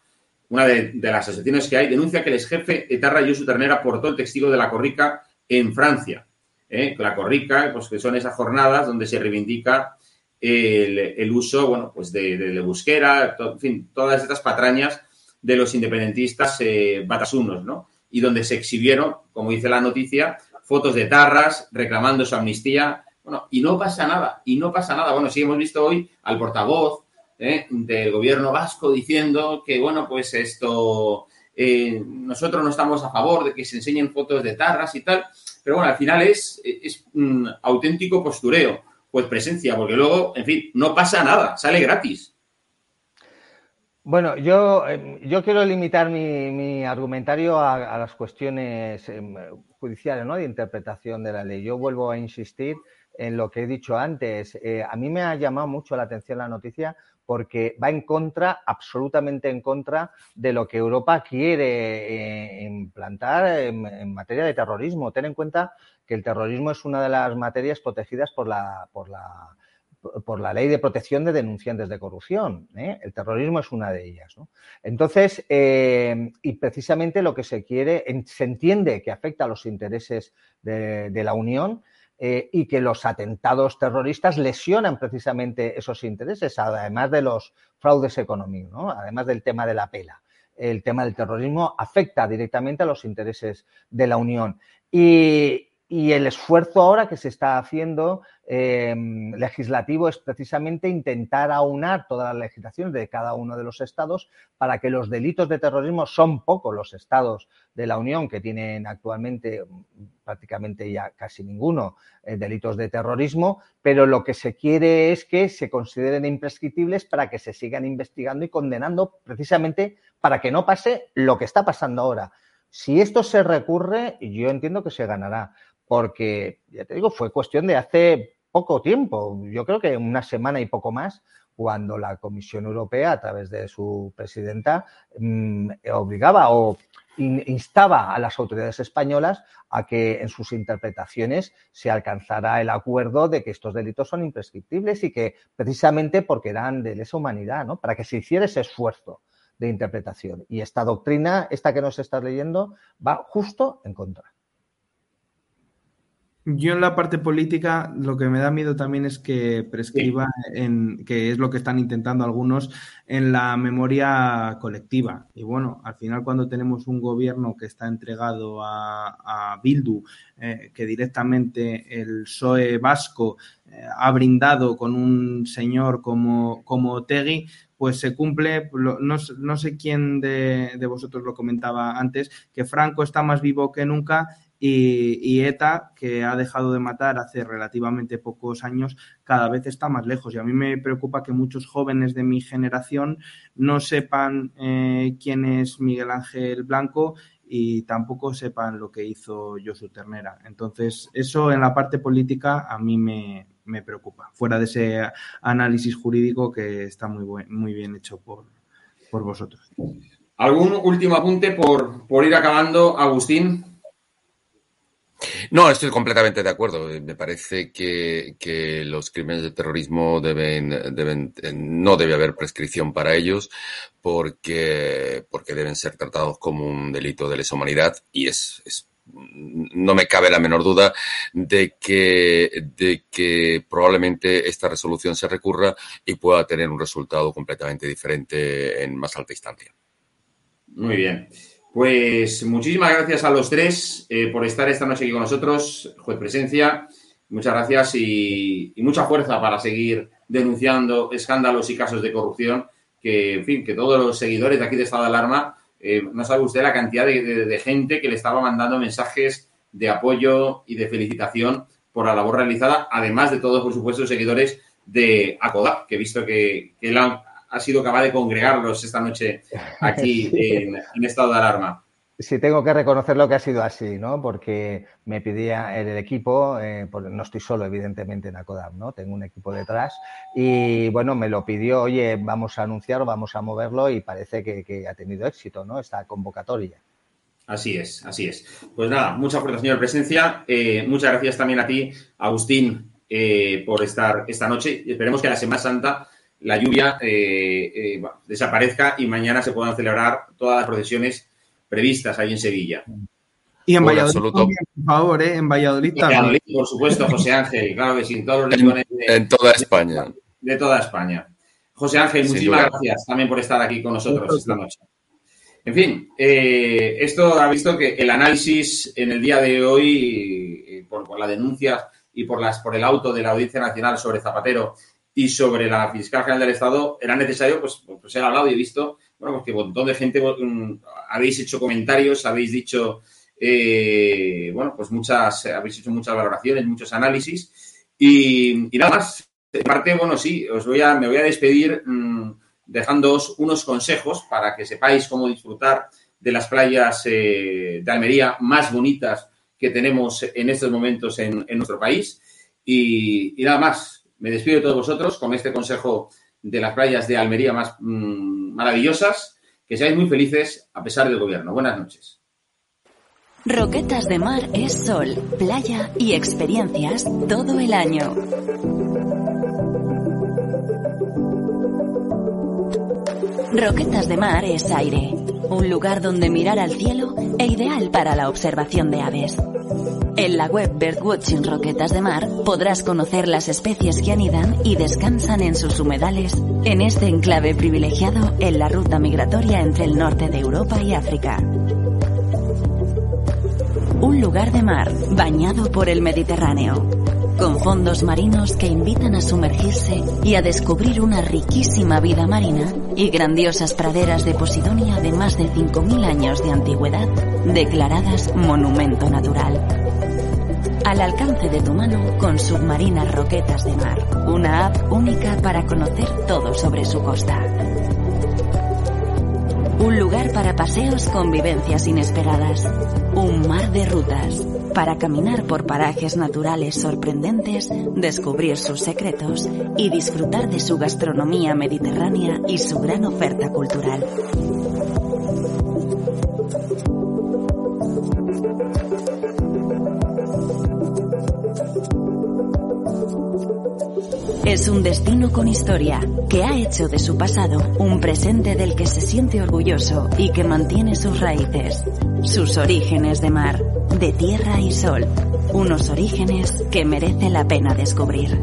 una de, las asociaciones que hay, denuncia que el ex jefe Etarra Yusu Ternera portó el testigo de la Corrica en Francia. La Corrica, pues que son esas jornadas donde se reivindica el, uso, bueno, pues de, busquera, en fin, todas estas patrañas de los independentistas eh, batasunos, ¿no? Y donde se exhibieron, como dice la noticia, fotos de tarras reclamando su amnistía. Bueno, y no pasa nada, y no pasa nada. Bueno, sí hemos visto hoy al portavoz ¿eh? del gobierno vasco diciendo que, bueno, pues esto, eh, nosotros no estamos a favor de que se enseñen fotos de tarras y tal, pero bueno, al final es, es un auténtico postureo pues presencia, porque luego, en fin, no pasa nada, sale gratis. Bueno, yo, em, yo quiero limitar mi, argumentario a, las cuestiones em, judiciales, ¿no? De interpretación de la ley. Yo vuelvo a insistir en lo que he dicho antes. Eh, a mí me ha llamado mucho la atención la noticia porque va en contra, absolutamente en contra de lo que Europa quiere eh, implantar en, materia de terrorismo. Ten en cuenta que el terrorismo es una de las materias protegidas por la, por la, por la ley de protección de denunciantes de corrupción. ¿eh? El terrorismo es una de ellas. Entonces, eh, y precisamente lo que se quiere, se entiende que afecta a los intereses de, la Unión. Eh, y que los atentados terroristas lesionan precisamente esos intereses, además de los fraudes económicos, además del tema de la pela. El tema del terrorismo afecta directamente a los intereses de la Unión. Y, y el esfuerzo ahora que se está haciendo em, legislativo es precisamente intentar aunar todas las legislaciones de cada uno de los estados para que los delitos de terrorismo son pocos los estados de la Unión que tienen actualmente prácticamente ya casi ninguno eh, delitos de terrorismo, pero lo que se quiere es que se consideren imprescriptibles para que se sigan investigando y condenando precisamente para que no pase lo que está pasando ahora. Si esto se recurre, yo entiendo que se ganará porque, ya te digo, fue cuestión de hace poco tiempo, yo creo que una semana y poco más, cuando la Comisión Europea, a través de su presidenta, mm, obligaba o instaba a las autoridades españolas a que en sus interpretaciones se alcanzara el acuerdo de que estos delitos son imprescriptibles y que precisamente porque eran de lesa humanidad, ¿no? Para que se hiciera ese esfuerzo de interpretación. Y esta doctrina, esta que nos estás leyendo, va justo en contra. Yo en la parte política lo que me da miedo también es que prescriba en, que es lo que están intentando algunos, en la memoria colectiva. Y bueno, al final cuando tenemos un gobierno que está entregado a, Bildu, eh, que directamente el PSOE vasco eh, ha brindado con un señor como, como Tegui, pues se cumple, no, no sé quién de, de vosotros lo comentaba antes, que Franco está más vivo que nunca y, ETA, que ha dejado de matar hace relativamente pocos años, cada vez está más lejos. Y a mí me preocupa que muchos jóvenes de mi generación no sepan eh, quién es Miguel Ángel Blanco y tampoco sepan lo que hizo Josu Ternera. Entonces, eso en la parte política a mí me, me preocupa, fuera de ese análisis jurídico que está muy, muy bien hecho por, por vosotros. ¿Algún último apunte por, por ir acabando, Agustín? No, estoy completamente de acuerdo. Me parece que, los crímenes de terrorismo deben, deben, no debe haber prescripción para ellos porque, porque deben ser tratados como un delito de lesa humanidad y es, es no me cabe la menor duda de que, de que probablemente esta resolución se recurra y pueda tener un resultado completamente diferente en más alta instancia. Muy bien. Pues muchísimas gracias a los tres eh, por estar esta noche aquí con nosotros, juez presencia. Muchas gracias y, mucha fuerza para seguir denunciando escándalos y casos de corrupción que, en fin, que todos los seguidores de aquí de Estado de Alarma eh, no sabe usted la cantidad de, gente que le estaba mandando mensajes de apoyo y de felicitación por la labor realizada, además de todos, por supuesto, los seguidores de ACODA, que he visto que, él ha, sido capaz de congregarlos esta noche aquí en estado de alarma. Sí, tengo que reconocerlo que ha sido así, ¿no? Porque me pedía el, equipo, eh, no estoy solo, evidentemente, en Acodam, ¿no? Tengo un equipo detrás y, bueno, me lo pidió, oye, vamos a anunciarlo, vamos a moverlo y parece que, ha tenido éxito, ¿no? Esta convocatoria. Así es, así es. Pues nada, mucha fuerza, señor Presencia. Eh, muchas gracias también a ti, Agustín, eh, por estar esta noche. Esperemos que la Semana Santa la lluvia desaparezca y mañana se puedan celebrar todas las procesiones previstas ahí en Sevilla. Y en Valladolid también, por favor, ¿eh? En Valladolid también. por supuesto, José Ángel, claro que sí, en todos los rincones En toda España. De, toda España. José Ángel, muchísimas gracias también por estar aquí con nosotros esta noche. En fin, eh, esto ha visto que el análisis en el día de hoy, eh, por, la denuncia y por, las, por el auto de la Audiencia Nacional sobre Zapatero y sobre la Fiscal General del Estado, era necesario pues, pues ser hablado y he visto bueno, porque un montón de gente mm, habéis hecho comentarios, habéis dicho, eh, bueno, pues muchas, habéis hecho muchas valoraciones, muchos análisis y, nada más. De parte, bueno, sí, os voy a, me voy a despedir mm, dejándoos unos consejos para que sepáis cómo disfrutar de las playas eh, de Almería más bonitas que tenemos en estos momentos en, nuestro país. Y, nada más, me despido de todos vosotros con este consejo de las playas de Almería más mm, maravillosas. Que seáis muy felices a pesar del gobierno. Buenas noches. Roquetas de Mar es sol, playa y experiencias todo el año. Roquetas de Mar es aire, un lugar donde mirar al cielo e ideal para la observación de aves. En la web Birdwatching Roquetas de Mar podrás conocer las especies que anidan y descansan en sus humedales en este enclave privilegiado en la ruta migratoria entre el norte de Europa y África. Un lugar de mar bañado por el Mediterráneo, con fondos marinos que invitan a sumergirse y a descubrir una riquísima vida marina y grandiosas praderas de Posidonia de más de 5.000 años de antigüedad declaradas monumento natural al alcance de tu mano con Submarinas Roquetas de Mar, una app única para conocer todo sobre su costa. Un lugar para paseos con vivencias inesperadas. Un mar de rutas para caminar por parajes naturales sorprendentes, descubrir sus secretos y disfrutar de su gastronomía mediterránea y su gran oferta cultural. Es un destino con historia, que ha hecho de su pasado un presente del que se siente orgulloso y que mantiene sus raíces, sus orígenes de mar, de tierra y sol, unos orígenes que merece la pena descubrir.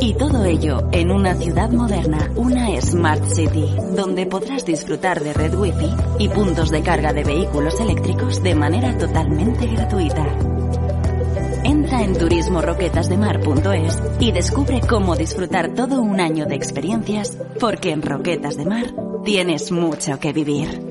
Y todo ello en una ciudad moderna, una Smart City, donde podrás disfrutar de red wifi y puntos de carga de vehículos eléctricos de manera totalmente gratuita. Entra en turismoroquetasdemar.es y descubre cómo disfrutar todo un año de experiencias, porque en Roquetas de Mar tienes mucho que vivir.